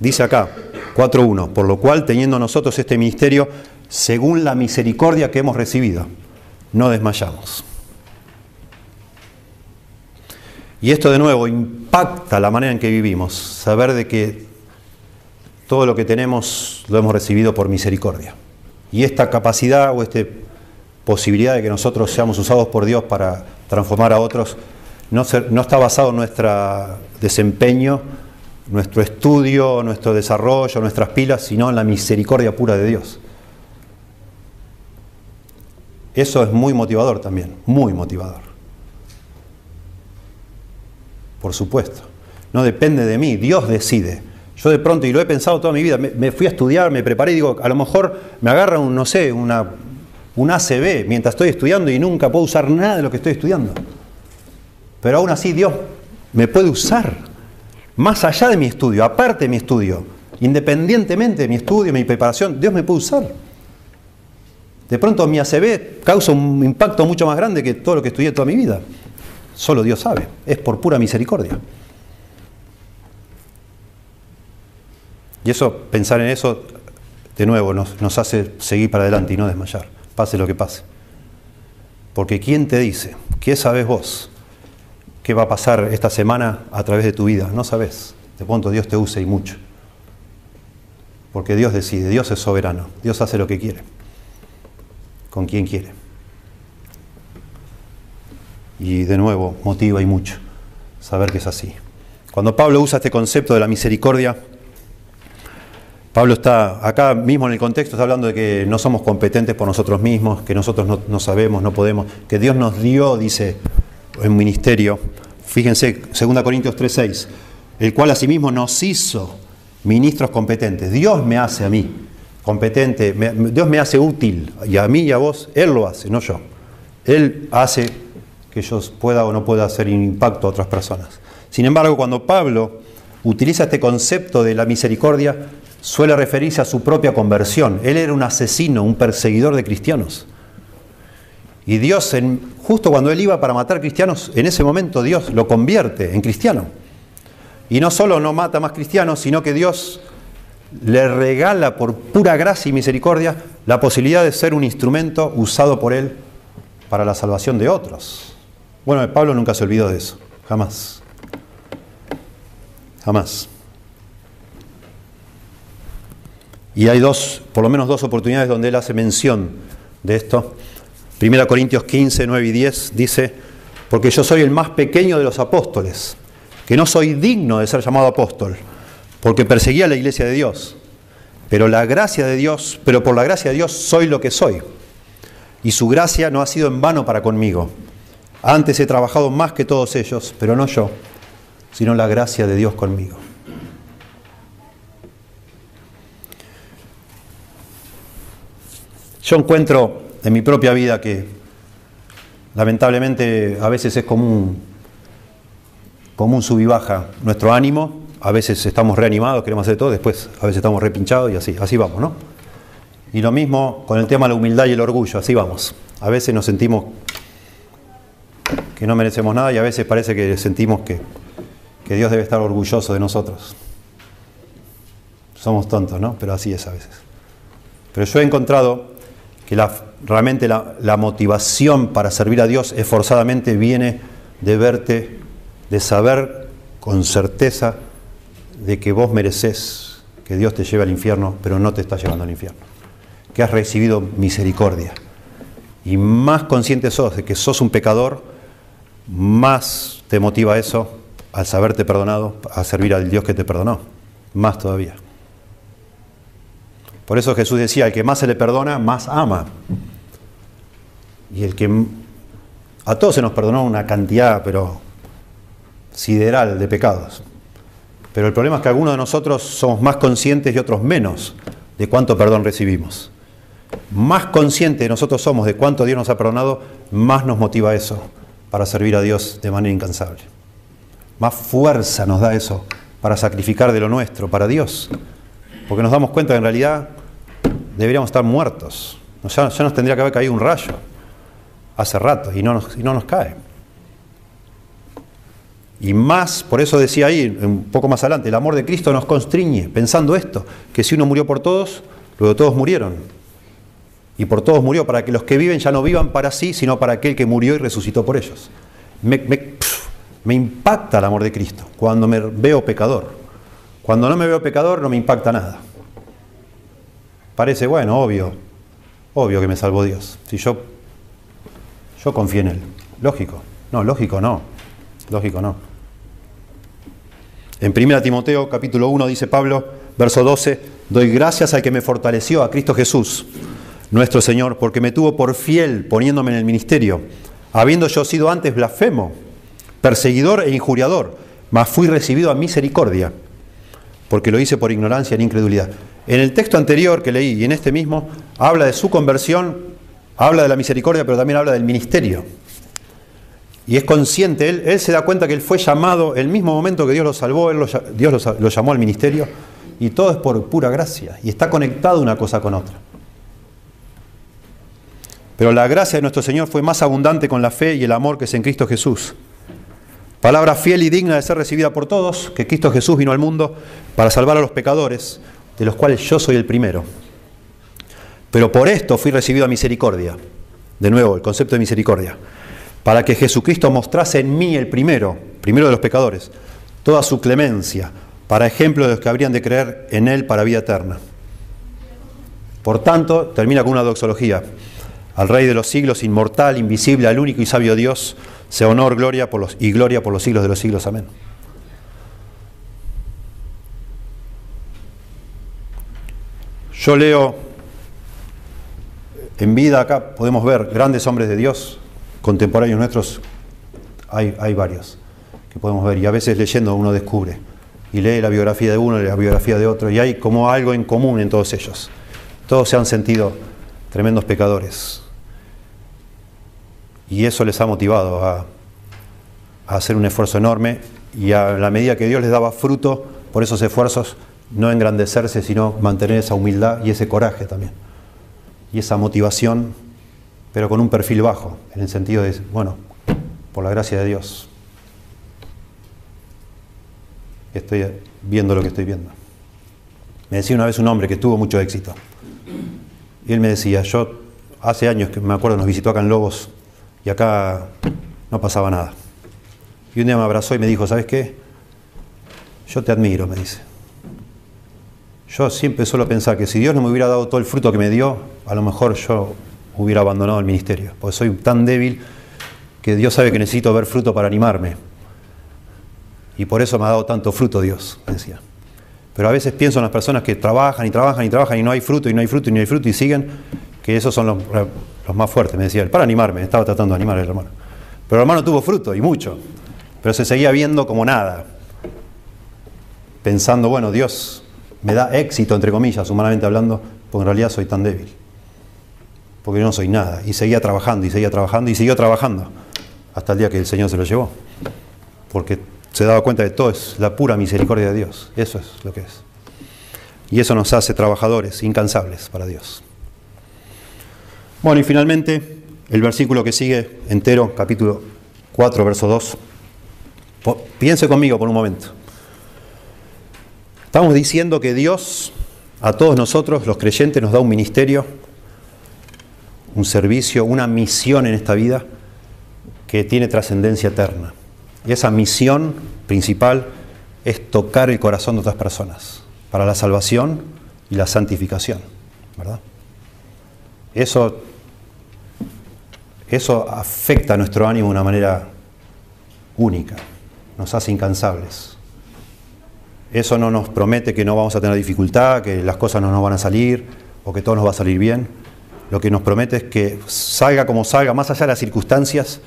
S1: Dice acá, 4.1, por lo cual, teniendo nosotros este ministerio, según la misericordia que hemos recibido, no desmayamos. Y esto de nuevo impacta la manera en que vivimos, saber de que todo lo que tenemos lo hemos recibido por misericordia. Y esta capacidad o esta posibilidad de que nosotros seamos usados por Dios para transformar a otros no, no está basado en nuestro desempeño, nuestro estudio, nuestro desarrollo, nuestras pilas, sino en la misericordia pura de Dios. Eso es muy motivador también, muy motivador. Por supuesto. No depende de mí, Dios decide. Yo de pronto, y lo he pensado toda mi vida, me, fui a estudiar, me preparé digo, a lo mejor me agarra un, no sé, una, un ACB mientras estoy estudiando y nunca puedo usar nada de lo que estoy estudiando. Pero aún así Dios me puede usar, más allá de mi estudio, aparte de mi estudio, independientemente de mi estudio, mi preparación, Dios me puede usar. De pronto mi ACB causa un impacto mucho más grande que todo lo que estudié toda mi vida. Solo Dios sabe, es por pura misericordia. Y eso, pensar en eso, de nuevo, nos, nos hace seguir para adelante y no desmayar, pase lo que pase. Porque ¿quién te dice? ¿Qué sabes vos? ¿Qué va a pasar esta semana a través de tu vida? No sabes. De pronto Dios te use y mucho. Porque Dios decide, Dios es soberano, Dios hace lo que quiere, con quien quiere. Y de nuevo, motiva y mucho saber que es así. Cuando Pablo usa este concepto de la misericordia, Pablo está acá mismo en el contexto, está hablando de que no somos competentes por nosotros mismos, que nosotros no, sabemos, no podemos, que Dios nos dio, dice, en ministerio. Fíjense, 2 Corintios 3:6, el cual asimismo nos hizo ministros competentes. Dios me hace a mí competente, Dios me hace útil, y a mí y a vos, Él lo hace, no yo. Él hace que yo pueda o no pueda hacer impacto a otras personas. Sin embargo, cuando Pablo utiliza este concepto de la misericordia, suele referirse a su propia conversión. Él era un asesino, un perseguidor de cristianos. Y Dios, justo cuando él iba para matar cristianos, en ese momento Dios lo convierte en cristiano. Y no solo no mata más cristianos, sino que Dios le regala por pura gracia y misericordia la posibilidad de ser un instrumento usado por él para la salvación de otros. Bueno, Pablo nunca se olvidó de eso, jamás. Jamás. Y hay dos, por lo menos dos oportunidades donde él hace mención de esto. Primera Corintios 15, 9 y 10 dice, porque yo soy el más pequeño de los apóstoles, que no soy digno de ser llamado apóstol, porque perseguía la iglesia de Dios. Pero la gracia de Dios, pero por la gracia de Dios soy lo que soy. Y su gracia no ha sido en vano para conmigo antes he trabajado más que todos ellos, pero no yo, sino la gracia de Dios conmigo. Yo encuentro en mi propia vida que lamentablemente a veces es como un sub y baja nuestro ánimo, a veces estamos reanimados, queremos hacer todo, después a veces estamos repinchados y así, así vamos, ¿no? Y lo mismo con el tema de la humildad y el orgullo, así vamos. A veces nos sentimos que no merecemos nada y a veces parece que sentimos que, Dios debe estar orgulloso de nosotros. Somos tontos, ¿no? Pero así es a veces. Pero yo he encontrado que la, realmente la, la, motivación para servir a Dios esforzadamente viene de verte, de saber con certeza de que vos mereces que Dios te lleve al infierno, pero no te está llevando al infierno. Que has recibido misericordia. Y más consciente sos de que sos un pecador, más te motiva eso al saberte perdonado, a servir al Dios que te perdonó, más todavía. Por eso Jesús decía, el que más se le perdona, más ama. Y el que a todos se nos perdonó una cantidad, pero sideral de pecados. Pero el problema es que algunos de nosotros somos más conscientes y otros menos de cuánto perdón recibimos. Más conscientes nosotros somos de cuánto Dios nos ha perdonado, más nos motiva eso para servir a Dios de manera incansable. Más fuerza nos da eso para sacrificar de lo nuestro para Dios. Porque nos damos cuenta que en realidad deberíamos estar muertos. Ya, nos tendría que haber caído un rayo hace rato y no nos, y no nos cae. Y más, por eso decía ahí, un poco más adelante, el amor de Cristo nos constriñe, pensando esto, que si uno murió por todos, luego todos murieron y por todos murió, para que los que viven ya no vivan para sí, sino para aquel que murió y resucitó por ellos. Me, Me impacta el amor de Cristo cuando me veo pecador. Cuando no me veo pecador no me impacta nada. Parece, bueno, obvio, obvio que me salvó Dios. Si yo, yo confío en Él. Lógico. No, lógico no. Lógico no. En 1 Timoteo capítulo 1 dice Pablo, verso 12, doy gracias al que me fortaleció, a Cristo Jesús, nuestro Señor, porque me tuvo por fiel poniéndome en el ministerio, habiendo yo sido antes blasfemo, perseguidor e injuriador, mas fui recibido a misericordia, porque lo hice por ignorancia e incredulidad. En el texto anterior que leí y en este mismo, habla de su conversión, habla de la misericordia, pero también habla del ministerio y es consciente, él, se da cuenta que él fue llamado, el mismo momento que Dios lo salvó, él Dios lo, llamó al ministerio, y todo es por pura gracia, y está conectado una cosa con otra. Pero la gracia de nuestro Señor fue más abundante con la fe y el amor que es en Cristo Jesús. Palabra fiel y digna de ser recibida por todos, que Cristo Jesús vino al mundo para salvar a los pecadores, de los cuales yo soy el primero. Pero por esto fui recibido a misericordia. De nuevo, el concepto de misericordia para que Jesucristo mostrase en mí el primero, primero de los pecadores, toda su clemencia, para ejemplo de los que habrían de creer en Él para vida eterna. Por tanto, termina con una doxología. Al Rey de los siglos, inmortal, invisible, al único y sabio Dios, sea honor, gloria y gloria por los siglos de los siglos. Amén. Yo leo en vida acá, podemos ver grandes hombres de Dios, contemporáneos nuestros hay, hay varios que podemos ver y a veces leyendo uno descubre y lee la biografía de uno y la biografía de otro y hay como algo en común en todos ellos. Todos se han sentido tremendos pecadores y eso les ha motivado a, a hacer un esfuerzo enorme y a la medida que Dios les daba fruto por esos esfuerzos, no engrandecerse, sino mantener esa humildad y ese coraje también. Y esa motivación pero con un perfil bajo, en el sentido de, bueno, por la gracia de Dios, estoy viendo lo que estoy viendo. Me decía una vez un hombre que tuvo mucho éxito, y él me decía, yo hace años que me acuerdo nos visitó acá en Lobos, y acá no pasaba nada. Y un día me abrazó y me dijo, ¿sabes qué? Yo te admiro, me dice. Yo siempre suelo pensar que si Dios no me hubiera dado todo el fruto que me dio, a lo mejor yo hubiera abandonado el ministerio, porque soy tan débil que Dios sabe que necesito ver fruto para animarme. Y por eso me ha dado tanto fruto Dios, decía. Pero a veces pienso en las personas que trabajan y trabajan y trabajan y no hay fruto y no hay fruto y no hay fruto y siguen, que esos son los, más fuertes, me decía él, para animarme, estaba tratando de animar al hermano. Pero el hermano tuvo fruto y mucho, pero se seguía viendo como nada, pensando, bueno, Dios me da éxito, entre comillas, humanamente hablando, porque en realidad soy tan débil porque yo no soy nada. Y seguía trabajando y seguía trabajando y siguió trabajando hasta el día que el Señor se lo llevó. Porque se daba cuenta de todo es la pura misericordia de Dios. Eso es lo que es. Y eso nos hace trabajadores incansables para Dios. Bueno, y finalmente el versículo que sigue entero, capítulo 4, verso 2. Piense conmigo por un momento. Estamos diciendo que Dios a todos nosotros, los creyentes, nos da un ministerio un servicio, una misión en esta vida que tiene trascendencia eterna. Y esa misión principal es tocar el corazón de otras personas para la salvación y la santificación. ¿verdad? Eso, eso afecta nuestro ánimo de una manera única, nos hace incansables. Eso no nos promete que no vamos a tener dificultad, que las cosas no nos van a salir o que todo nos va a salir bien lo que nos promete es que salga como salga, más allá de las circunstancias,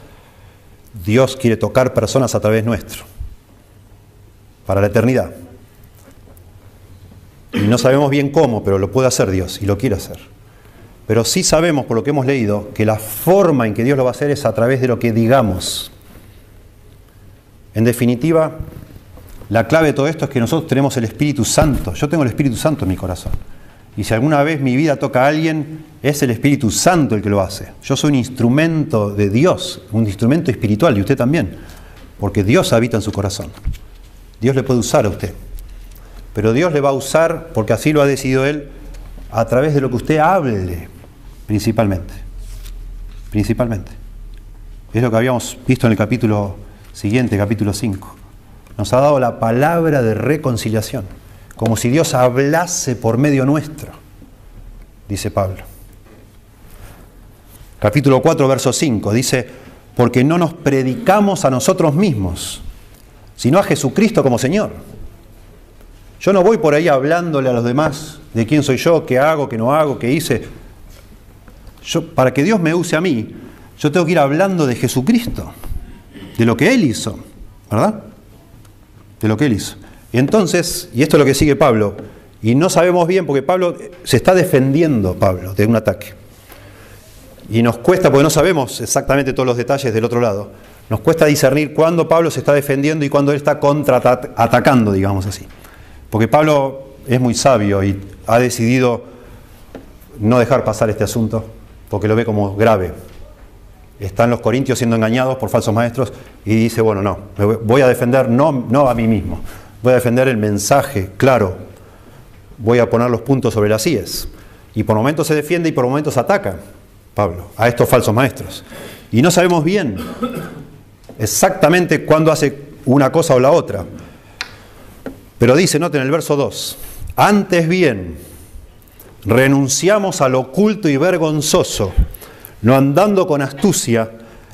S1: Dios quiere tocar personas a través nuestro, para la eternidad. Y no sabemos bien cómo, pero lo puede hacer Dios y lo quiere hacer. Pero sí sabemos, por lo que hemos leído, que la forma en que Dios lo va a hacer es a través de lo que digamos. En definitiva, la clave de todo esto es que nosotros tenemos el Espíritu Santo. Yo tengo el Espíritu Santo en mi corazón. Y si alguna vez mi vida toca a alguien, es el Espíritu Santo el que lo hace. Yo soy un instrumento de Dios, un instrumento espiritual, y usted también, porque Dios habita en su corazón. Dios le puede usar a usted. Pero Dios le va a usar, porque así lo ha decidido Él, a través de lo que usted hable, principalmente. Principalmente. Es lo que habíamos visto en el capítulo siguiente, capítulo 5. Nos ha dado la palabra de reconciliación, como si Dios hablase por medio nuestro, dice Pablo. Capítulo 4, verso 5, dice, porque no nos predicamos a nosotros mismos, sino a Jesucristo como Señor. Yo no voy por ahí hablándole a los demás de quién soy yo, qué hago, qué no hago, qué hice. Yo, para que Dios me use a mí, yo tengo que ir hablando de Jesucristo, de lo que Él hizo, ¿verdad? De lo que Él hizo. Y entonces, y esto es lo que sigue Pablo, y no sabemos bien porque Pablo se está defendiendo, Pablo, de un ataque. Y nos cuesta, porque no sabemos exactamente todos los detalles del otro lado, nos cuesta discernir cuándo Pablo se está defendiendo y cuándo él está contraatacando, digamos así. Porque Pablo es muy sabio y ha decidido no dejar pasar este asunto porque lo ve como grave. Están los corintios siendo engañados por falsos maestros y dice, bueno, no, voy a defender no, no a mí mismo, voy a defender el mensaje claro, voy a poner los puntos sobre las IES. Y por momentos se defiende y por momentos ataca, Pablo, a estos falsos maestros. Y no sabemos bien exactamente cuándo hace una cosa o la otra. Pero dice, noten el verso 2, antes bien, renunciamos al oculto y vergonzoso, no andando con astucia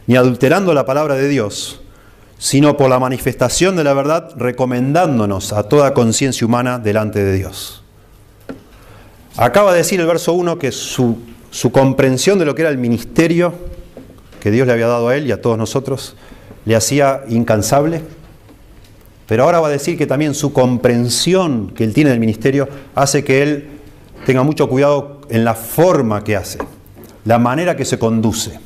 S1: ni adulterando la palabra de Dios, sino por la manifestación de la verdad, recomendándonos a toda conciencia humana delante de Dios. Acaba de decir el verso 1 que su, su, comprensión de lo que era el ministerio que Dios le había dado a él y a todos nosotros le hacía incansable pero ahora va a decir que también su comprensión que él tiene del ministerio hace que él tenga mucho cuidado en la forma que hace, la manera que se conduce.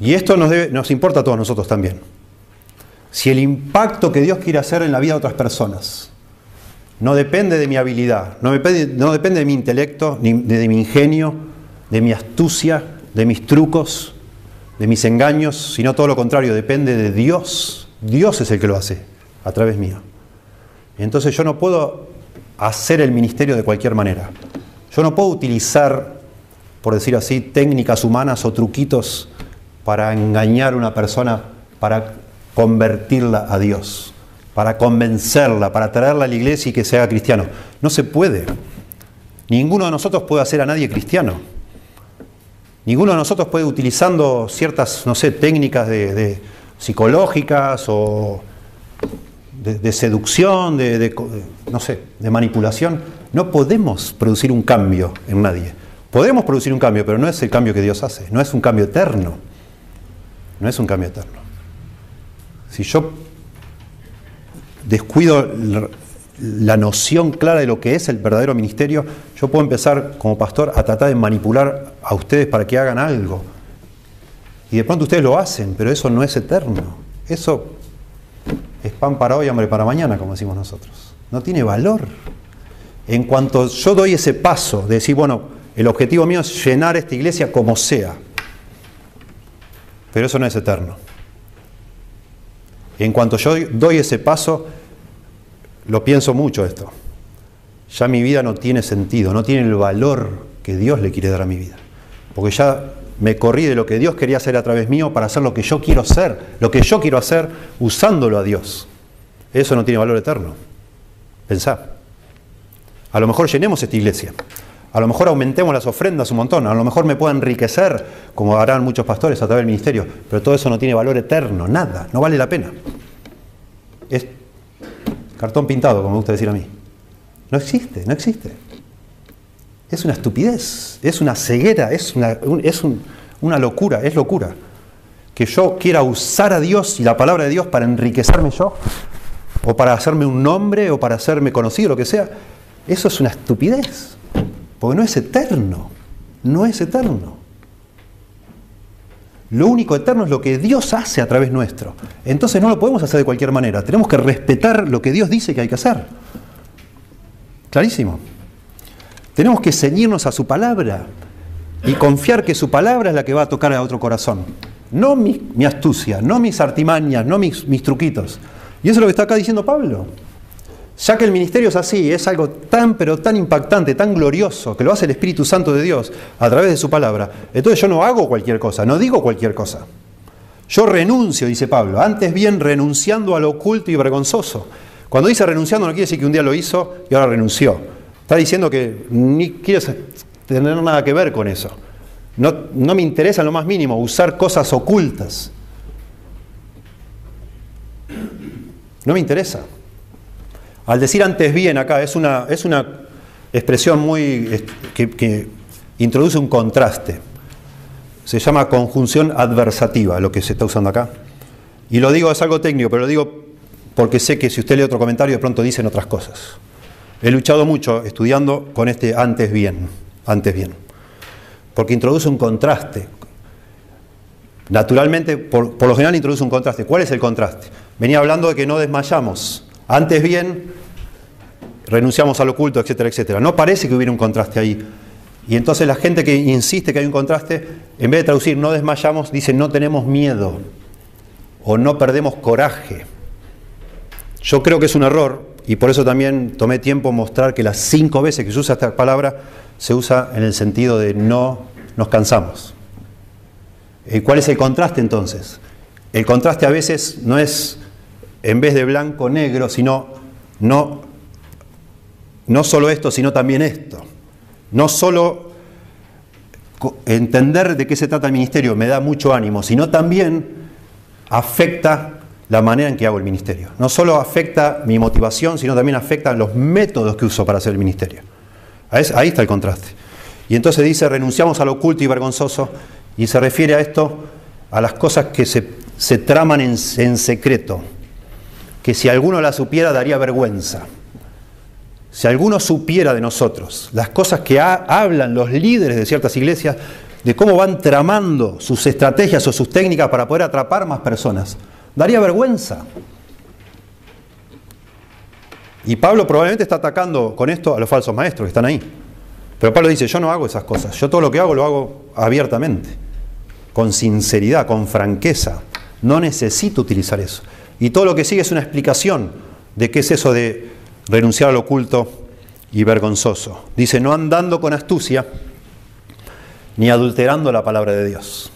S1: Y esto nos, nos importa a todos nosotros también. Si el impacto que Dios quiere hacer en la vida de otras personas no depende de mi habilidad, no depende, no depende de mi intelecto, ni de mi ingenio, de mi astucia, de mis trucos, de mis engaños, sino todo lo contrario, depende de Dios Dios es el que lo hace a través mío. Entonces yo no puedo hacer el ministerio de cualquier manera. Yo no puedo utilizar, por decir así, técnicas humanas o truquitos para engañar a una persona, para convertirla a Dios, para convencerla, para traerla a la iglesia y que sea cristiano. No se puede. Ninguno de nosotros puede hacer a nadie cristiano. Ninguno de nosotros puede, utilizando ciertas, no sé, técnicas de psicológicas o de, seducción, de, no sé, de manipulación, no podemos producir un cambio en nadie. Podemos producir un cambio, pero no es el cambio que Dios hace, no es un cambio eterno. No es un cambio eterno. Si yo descuido la noción clara de lo que es el verdadero ministerio, yo puedo empezar como pastor a tratar de manipular a ustedes para que hagan algo y de pronto ustedes lo hacen, pero eso no es eterno. Eso es pan para hoy, hambre para mañana, como decimos nosotros. No tiene valor. En cuanto yo doy ese paso de decir, bueno, el objetivo mío es llenar esta iglesia como sea, pero eso no es eterno. En cuanto yo doy ese paso, lo pienso mucho esto. Ya mi vida no tiene sentido, no tiene el valor que Dios le quiere dar a mi vida. Porque ya me corrí de lo que Dios quería hacer a través mío para hacer lo que yo quiero hacer, lo que yo quiero hacer usándolo a Dios. Eso no tiene valor eterno. Pensá. A lo mejor llenemos esta iglesia. A lo mejor aumentemos las ofrendas un montón. A lo mejor me pueda enriquecer, como harán muchos pastores a través del ministerio. Pero todo eso no tiene valor eterno, nada. No vale la pena. Es cartón pintado, como me gusta decir a mí. No existe, no existe es una estupidez, es una ceguera, es una, es una locura, es locura. Que yo quiera usar a Dios y la palabra de Dios para enriquecerme yo, o para hacerme un nombre, o para hacerme conocido, lo que sea, eso es una estupidez, porque no es eterno, no es eterno. Lo único eterno es lo que Dios hace a través nuestro. Entonces no lo podemos hacer de cualquier manera, tenemos que respetar lo que Dios dice que hay que hacer. Clarísimo. Tenemos que ceñirnos a su palabra y confiar que su palabra es la que va a tocar a otro corazón. No mi, astucia, no mis artimañas, no mis, mis truquitos. Y eso es lo que está acá diciendo Pablo. Ya que el ministerio es así, es algo tan pero tan impactante, tan glorioso, que lo hace el Espíritu Santo de Dios a través de su palabra. Entonces yo no hago cualquier cosa, no digo cualquier cosa. Yo renuncio, dice Pablo, antes bien renunciando a lo oculto y vergonzoso. Cuando dice renunciando no quiere decir que un día lo hizo y ahora renunció. Está diciendo que ni quiere tener nada que ver con eso. No, no me interesa en lo más mínimo usar cosas ocultas. No me interesa. Al decir antes bien acá, es una, es una expresión muy que, introduce un contraste. Se llama conjunción adversativa, lo que se está usando acá. Y lo digo, es algo técnico, pero lo digo porque sé que si usted lee otro comentario, de pronto dicen otras cosas. He luchado mucho estudiando con este antes bien, antes bien, porque introduce un contraste. Naturalmente, por, por lo general introduce un contraste. ¿Cuál es el contraste? Venía hablando de que no desmayamos. Antes bien, renunciamos al oculto, etcétera, etcétera. No parece que hubiera un contraste ahí. Y entonces la gente que insiste que hay un contraste, en vez de traducir no desmayamos, dice no tenemos miedo o no perdemos coraje. Yo creo que es un error y por eso también tomé tiempo mostrar que las cinco veces que se usa esta palabra se usa en el sentido de no nos cansamos. ¿Y ¿Cuál es el contraste entonces? El contraste a veces no es en vez de blanco negro, sino no, no solo esto, sino también esto. No solo entender de qué se trata el ministerio me da mucho ánimo, sino también afecta la manera en que hago el ministerio. No solo afecta mi motivación, sino también afecta los métodos que uso para hacer el ministerio. Ahí está el contraste. Y entonces dice, renunciamos al oculto y vergonzoso, y se refiere a esto, a las cosas que se, traman en, en secreto, que si alguno la supiera daría vergüenza. Si alguno supiera de nosotros las cosas que hablan los líderes de ciertas iglesias, de cómo van tramando sus estrategias o sus técnicas para poder atrapar más personas, daría vergüenza. Y Pablo probablemente está atacando con esto a los falsos maestros que están ahí. Pero Pablo dice, yo no hago esas cosas, yo todo lo que hago lo hago abiertamente, con sinceridad, con franqueza. No necesito utilizar eso. Y todo lo que sigue es una explicación de qué es eso de renunciar al oculto y vergonzoso. Dice, no andando con astucia, ni adulterando la palabra de Dios.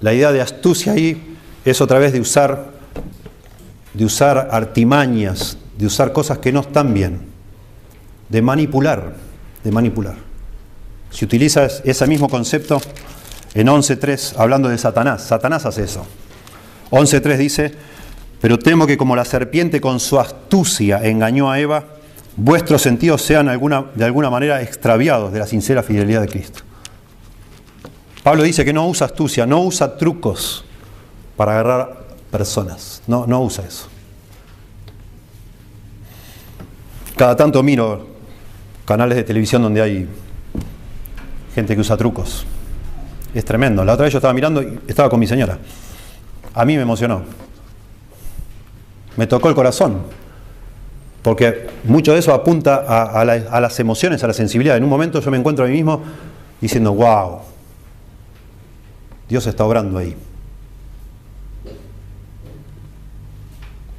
S1: La idea de astucia ahí es otra vez de usar, de usar artimañas, de usar cosas que no están bien, de manipular, de manipular. Si utilizas ese mismo concepto en 11.3, hablando de Satanás, Satanás hace eso. 11.3 dice, pero temo que como la serpiente con su astucia engañó a Eva, vuestros sentidos sean de alguna manera extraviados de la sincera fidelidad de Cristo. Pablo dice que no usa astucia, no usa trucos para agarrar personas, no, no usa eso. Cada tanto miro canales de televisión donde hay gente que usa trucos. Es tremendo. La otra vez yo estaba mirando y estaba con mi señora. A mí me emocionó me tocó el corazón, porque mucho de eso apunta a, las emociones, a la sensibilidad. En un momento yo me encuentro a mí mismo diciendo, wow, Dios está obrando ahí.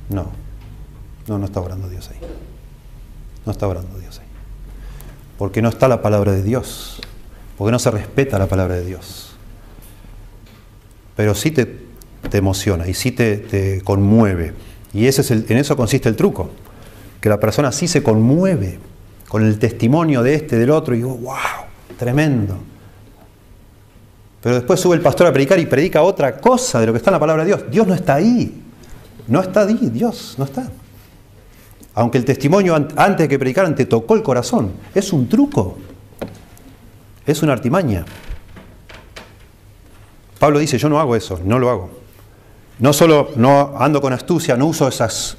S1: No, no, no está obrando Dios ahí. No está obrando Dios ahí. Porque no está la palabra de Dios. Porque no se respeta la palabra de Dios. Pero sí te, te emociona y sí te, te conmueve y ese es en eso consiste el truco, que la persona sí se conmueve con el testimonio de este, del otro, y digo, wow, tremendo. Pero después sube el pastor a predicar y predica otra cosa de lo que está en la palabra de Dios. Dios no está ahí. No está ahí, Dios no está. Aunque el testimonio antes de que predicaran te tocó el corazón. Es un truco. Es una artimaña. Pablo dice, yo no hago eso, no lo hago. No solo no ando con astucia, no uso esas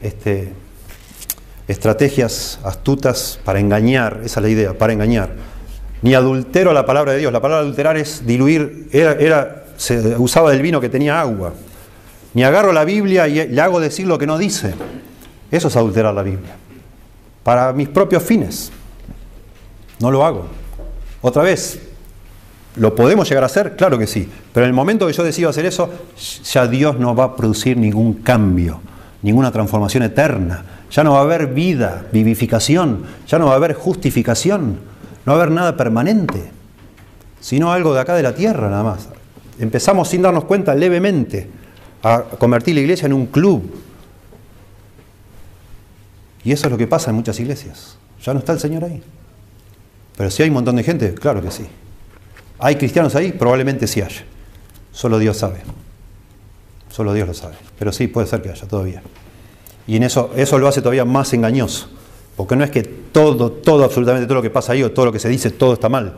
S1: este, estrategias astutas para engañar, esa es la idea, para engañar. Ni adultero la palabra de Dios. La palabra adulterar es diluir, era, se usaba del vino que tenía agua. Ni agarro la Biblia y le hago decir lo que no dice. Eso es adulterar la Biblia. Para mis propios fines. No lo hago. Otra vez, ¿Lo podemos llegar a hacer? Claro que sí. Pero en el momento que yo decido hacer eso, ya Dios no va a producir ningún cambio, ninguna transformación eterna. Ya no va a haber vida, vivificación, ya no va a haber justificación, no va a haber nada permanente, sino algo de acá de la tierra nada más. Empezamos sin darnos cuenta levemente a convertir la iglesia en un club. Y eso es lo que pasa en muchas iglesias. Ya no está el Señor ahí. Pero si hay un montón de gente, claro que sí. ¿Hay cristianos ahí? Probablemente sí haya. Solo Dios sabe. Solo Dios lo sabe. Pero sí, puede ser que haya todavía. Y en eso, eso lo hace todavía más engañoso. Porque no es que todo, todo, absolutamente todo lo que pasa ahí o todo lo que se dice, todo está mal.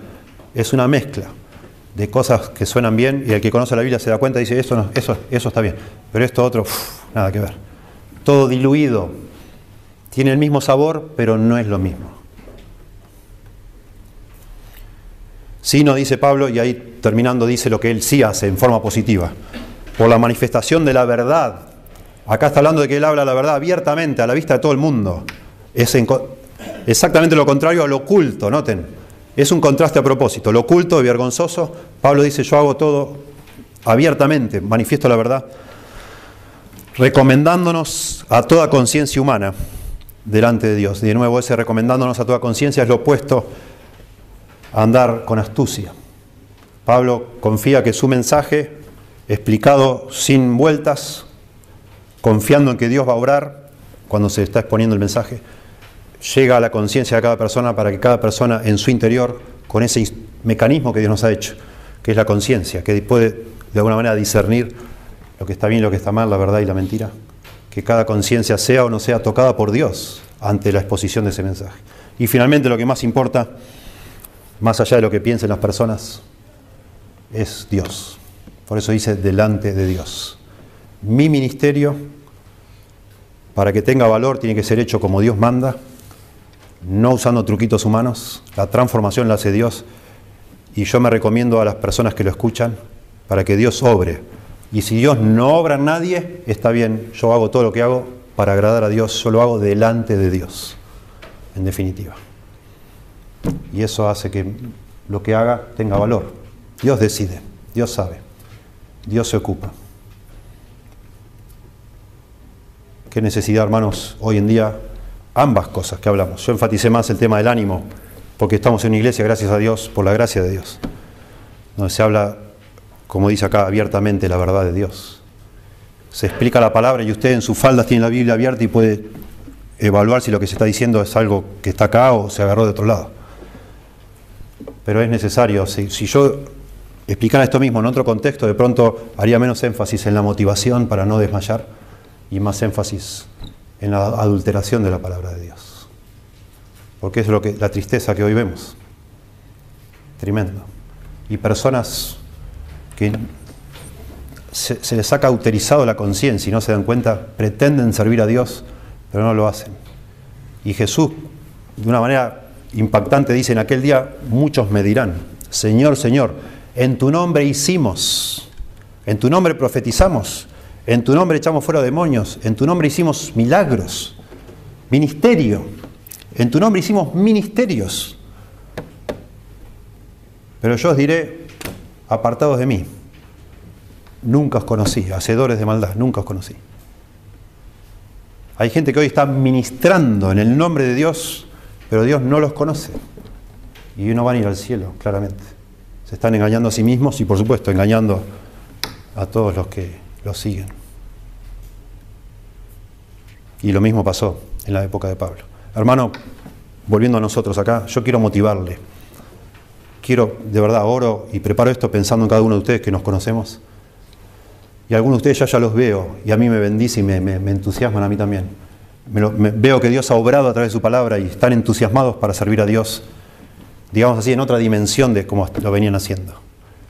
S1: Es una mezcla de cosas que suenan bien y el que conoce la Biblia se da cuenta y dice, eso, no, eso, eso está bien. Pero esto otro, nada que ver. Todo diluido. Tiene el mismo sabor, pero no es lo mismo. Sí, no dice Pablo, y ahí terminando dice lo que él sí hace en forma positiva. Por la manifestación de la verdad. Acá está hablando de que él habla la verdad abiertamente, a la vista de todo el mundo. Es exactamente lo contrario a lo oculto, noten. Es un contraste a propósito. Lo oculto y vergonzoso, Pablo dice, yo hago todo abiertamente, manifiesto la verdad, recomendándonos a toda conciencia humana delante de Dios. Y de nuevo, ese recomendándonos a toda conciencia es lo opuesto andar con astucia. Pablo confía que su mensaje, explicado sin vueltas, confiando en que Dios va a obrar cuando se está exponiendo el mensaje, llega a la conciencia de cada persona para que cada persona en su interior, con ese mecanismo que Dios nos ha hecho, que es la conciencia, que puede de alguna manera discernir lo que está bien, lo que está mal, la verdad y la mentira, que cada conciencia sea o no sea tocada por Dios ante la exposición de ese mensaje. Y finalmente lo que más importa, más allá de lo que piensen las personas, es Dios. Por eso dice delante de Dios. Mi ministerio, para que tenga valor, tiene que ser hecho como Dios manda no usando truquitos humanos, la transformación la hace Dios y yo me recomiendo a las personas que lo escuchan para que Dios obre. Y si Dios no obra en nadie, está bien, yo hago todo lo que hago para agradar a Dios, yo lo hago delante de Dios, en definitiva. Y eso hace que lo que haga tenga valor. Dios decide, Dios sabe, Dios se ocupa. Qué necesidad, hermanos, hoy en día ambas cosas que hablamos. Yo enfaticé más el tema del ánimo, porque estamos en una iglesia, gracias a Dios, por la gracia de Dios, donde se habla, como dice acá, abiertamente la verdad de Dios. Se explica la palabra y usted en sus faldas tiene la Biblia abierta y puede evaluar si lo que se está diciendo es algo que está acá o se agarró de otro lado. Pero es necesario, si, yo explicara esto mismo en otro contexto, de pronto haría menos énfasis en la motivación para no desmayar y más énfasis en la adulteración de la palabra de Dios. Porque es lo que, la tristeza que hoy vemos. Tremendo. Y personas que se, les ha cauterizado la conciencia y no se dan cuenta, pretenden servir a Dios, pero no lo hacen. Y Jesús, de una manera impactante, dice, en aquel día muchos me dirán, Señor, Señor, en tu nombre hicimos, en tu nombre profetizamos, en tu nombre echamos fuera demonios, en tu nombre hicimos milagros, ministerio, en tu nombre hicimos ministerios. Pero yo os diré, apartados de mí, nunca os conocí, hacedores de maldad, nunca os conocí. Hay gente que hoy está ministrando en el nombre de Dios, pero Dios no los conoce. Y no van a ir al cielo, claramente. Se están engañando a sí mismos y por supuesto engañando a todos los que lo siguen. Y lo mismo pasó en la época de Pablo. Hermano, volviendo a nosotros acá, yo quiero motivarle. Quiero, de verdad, oro y preparo esto pensando en cada uno de ustedes que nos conocemos. Y algunos de ustedes ya, ya los veo y a mí me bendice y me, entusiasman a mí también. Veo que Dios ha obrado a través de su palabra y están entusiasmados para servir a Dios, digamos así, en otra dimensión de cómo lo venían haciendo.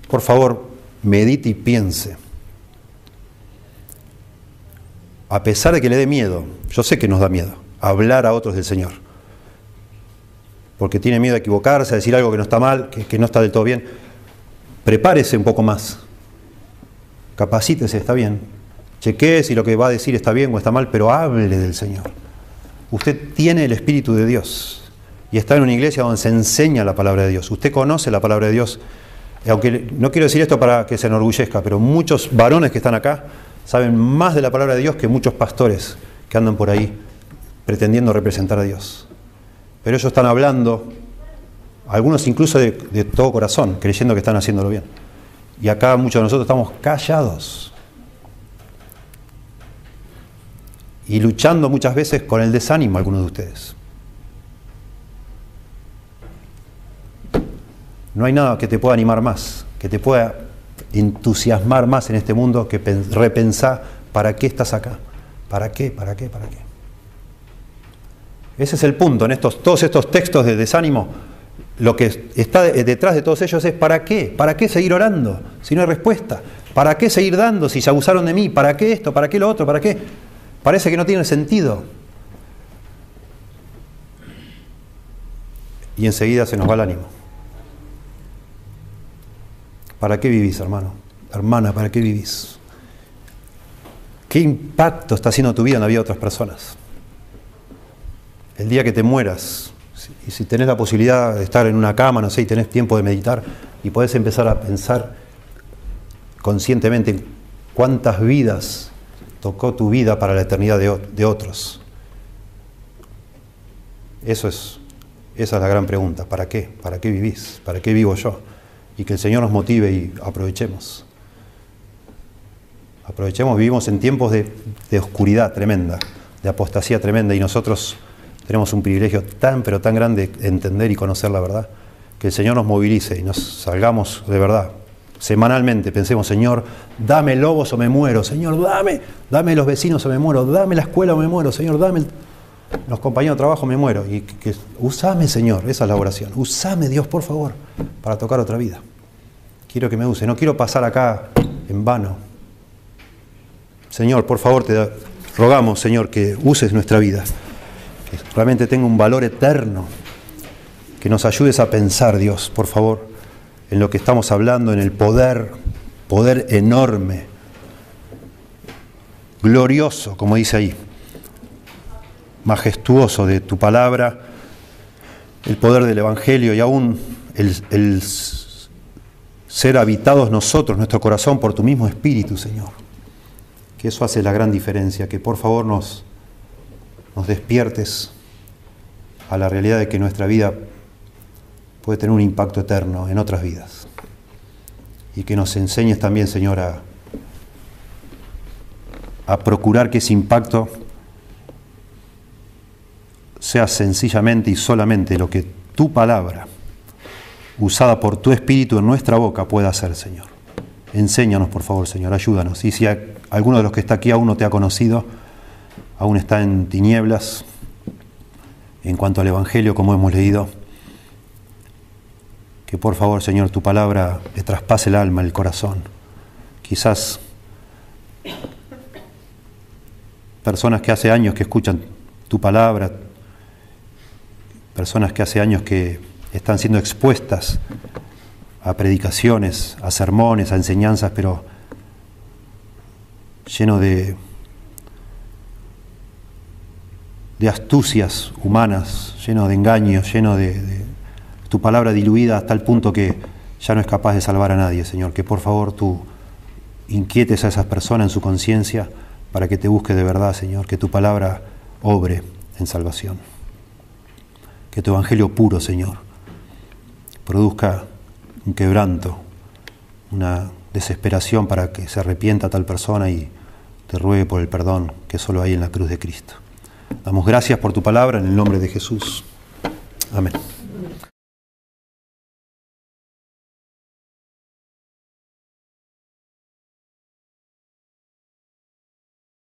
S1: Por favor, medite y piense a pesar de que le dé miedo, yo sé que nos da miedo, hablar a otros del Señor. Porque tiene miedo a equivocarse, a decir algo que no está mal, que, no está del todo bien. Prepárese un poco más. Capacítese, está bien. Chequee si lo que va a decir está bien o está mal, pero hable del Señor. Usted tiene el Espíritu de Dios y está en una iglesia donde se enseña la palabra de Dios. Usted conoce la palabra de Dios. Aunque no quiero decir esto para que se enorgullezca, pero muchos varones que están acá saben más de la palabra de Dios que muchos pastores que andan por ahí pretendiendo representar a Dios. Pero ellos están hablando, algunos incluso de, todo corazón, creyendo que están haciéndolo bien. Y acá muchos de nosotros estamos callados. Y luchando muchas veces con el desánimo algunos de ustedes. No hay nada que te pueda animar más, que te pueda entusiasmar más en este mundo que repensar para qué estás acá. ¿Para qué? ¿Para qué? ¿Para qué? Ese es el punto en estos, todos estos textos de desánimo. Lo que está detrás de todos ellos es ¿para qué? ¿Para qué seguir orando si no hay respuesta? ¿Para qué seguir dando si se abusaron de mí? ¿Para qué esto? ¿Para qué lo otro? ¿Para qué? Parece que no tiene sentido. Y enseguida se nos va el ánimo. ¿Para qué vivís, hermano? Hermana, ¿para qué vivís? ¿Qué impacto está haciendo tu vida en la vida de otras personas? El día que te mueras, y si tenés la posibilidad de estar en una cama, no sé, y tenés tiempo de meditar, y podés empezar a pensar conscientemente cuántas vidas tocó tu vida para la eternidad de, de otros. Eso es, esa es la gran pregunta. ¿Para qué? ¿Para qué vivís? ¿Para qué vivo yo? y que el Señor nos motive y aprovechemos. Aprovechemos, vivimos en tiempos de, oscuridad tremenda, de apostasía tremenda y nosotros tenemos un privilegio tan pero tan grande de entender y conocer la verdad, que el Señor nos movilice y nos salgamos de verdad. Semanalmente pensemos, Señor, dame lobos o me muero, Señor, dame, dame los vecinos o me muero, dame la escuela o me muero, Señor, dame los compañeros de trabajo, me muero. Y que, usame, Señor, esa es la oración. Usame, Dios, por favor, para tocar otra vida. Quiero que me use, no quiero pasar acá en vano. Señor, por favor, te rogamos, Señor, que uses nuestra vida, que realmente tenga un valor eterno, que nos ayudes a pensar, Dios, por favor, en lo que estamos hablando, en el poder, poder enorme, glorioso, como dice ahí, majestuoso de tu palabra, el poder del Evangelio y aún el, ser habitados nosotros, nuestro corazón, por tu mismo Espíritu, Señor. Que eso hace la gran diferencia, que por favor nos, nos despiertes a la realidad de que nuestra vida puede tener un impacto eterno en otras vidas. Y que nos enseñes también, Señor, a, procurar que ese impacto sea sencillamente y solamente lo que tu palabra, usada por tu Espíritu en nuestra boca, pueda hacer, Señor. Enséñanos, por favor, Señor, ayúdanos. Y si alguno de los que está aquí aún no te ha conocido, aún está en tinieblas, en cuanto al Evangelio, como hemos leído, que por favor, Señor, tu palabra le traspase el alma, el corazón. Quizás personas que hace años que escuchan tu palabra, personas que hace años que están siendo expuestas a predicaciones, a sermones, a enseñanzas, pero lleno de, de astucias humanas, lleno de engaños, lleno de, de tu palabra diluida hasta el punto que ya no es capaz de salvar a nadie, Señor. Que por favor tú inquietes a esas personas en su conciencia para que te busque de verdad, Señor, que tu palabra obre en salvación que tu evangelio puro, Señor, produzca un quebranto, una desesperación para que se arrepienta tal persona y te ruegue por el perdón que solo hay en la cruz de Cristo. Damos gracias por tu palabra en el nombre de Jesús. Amén.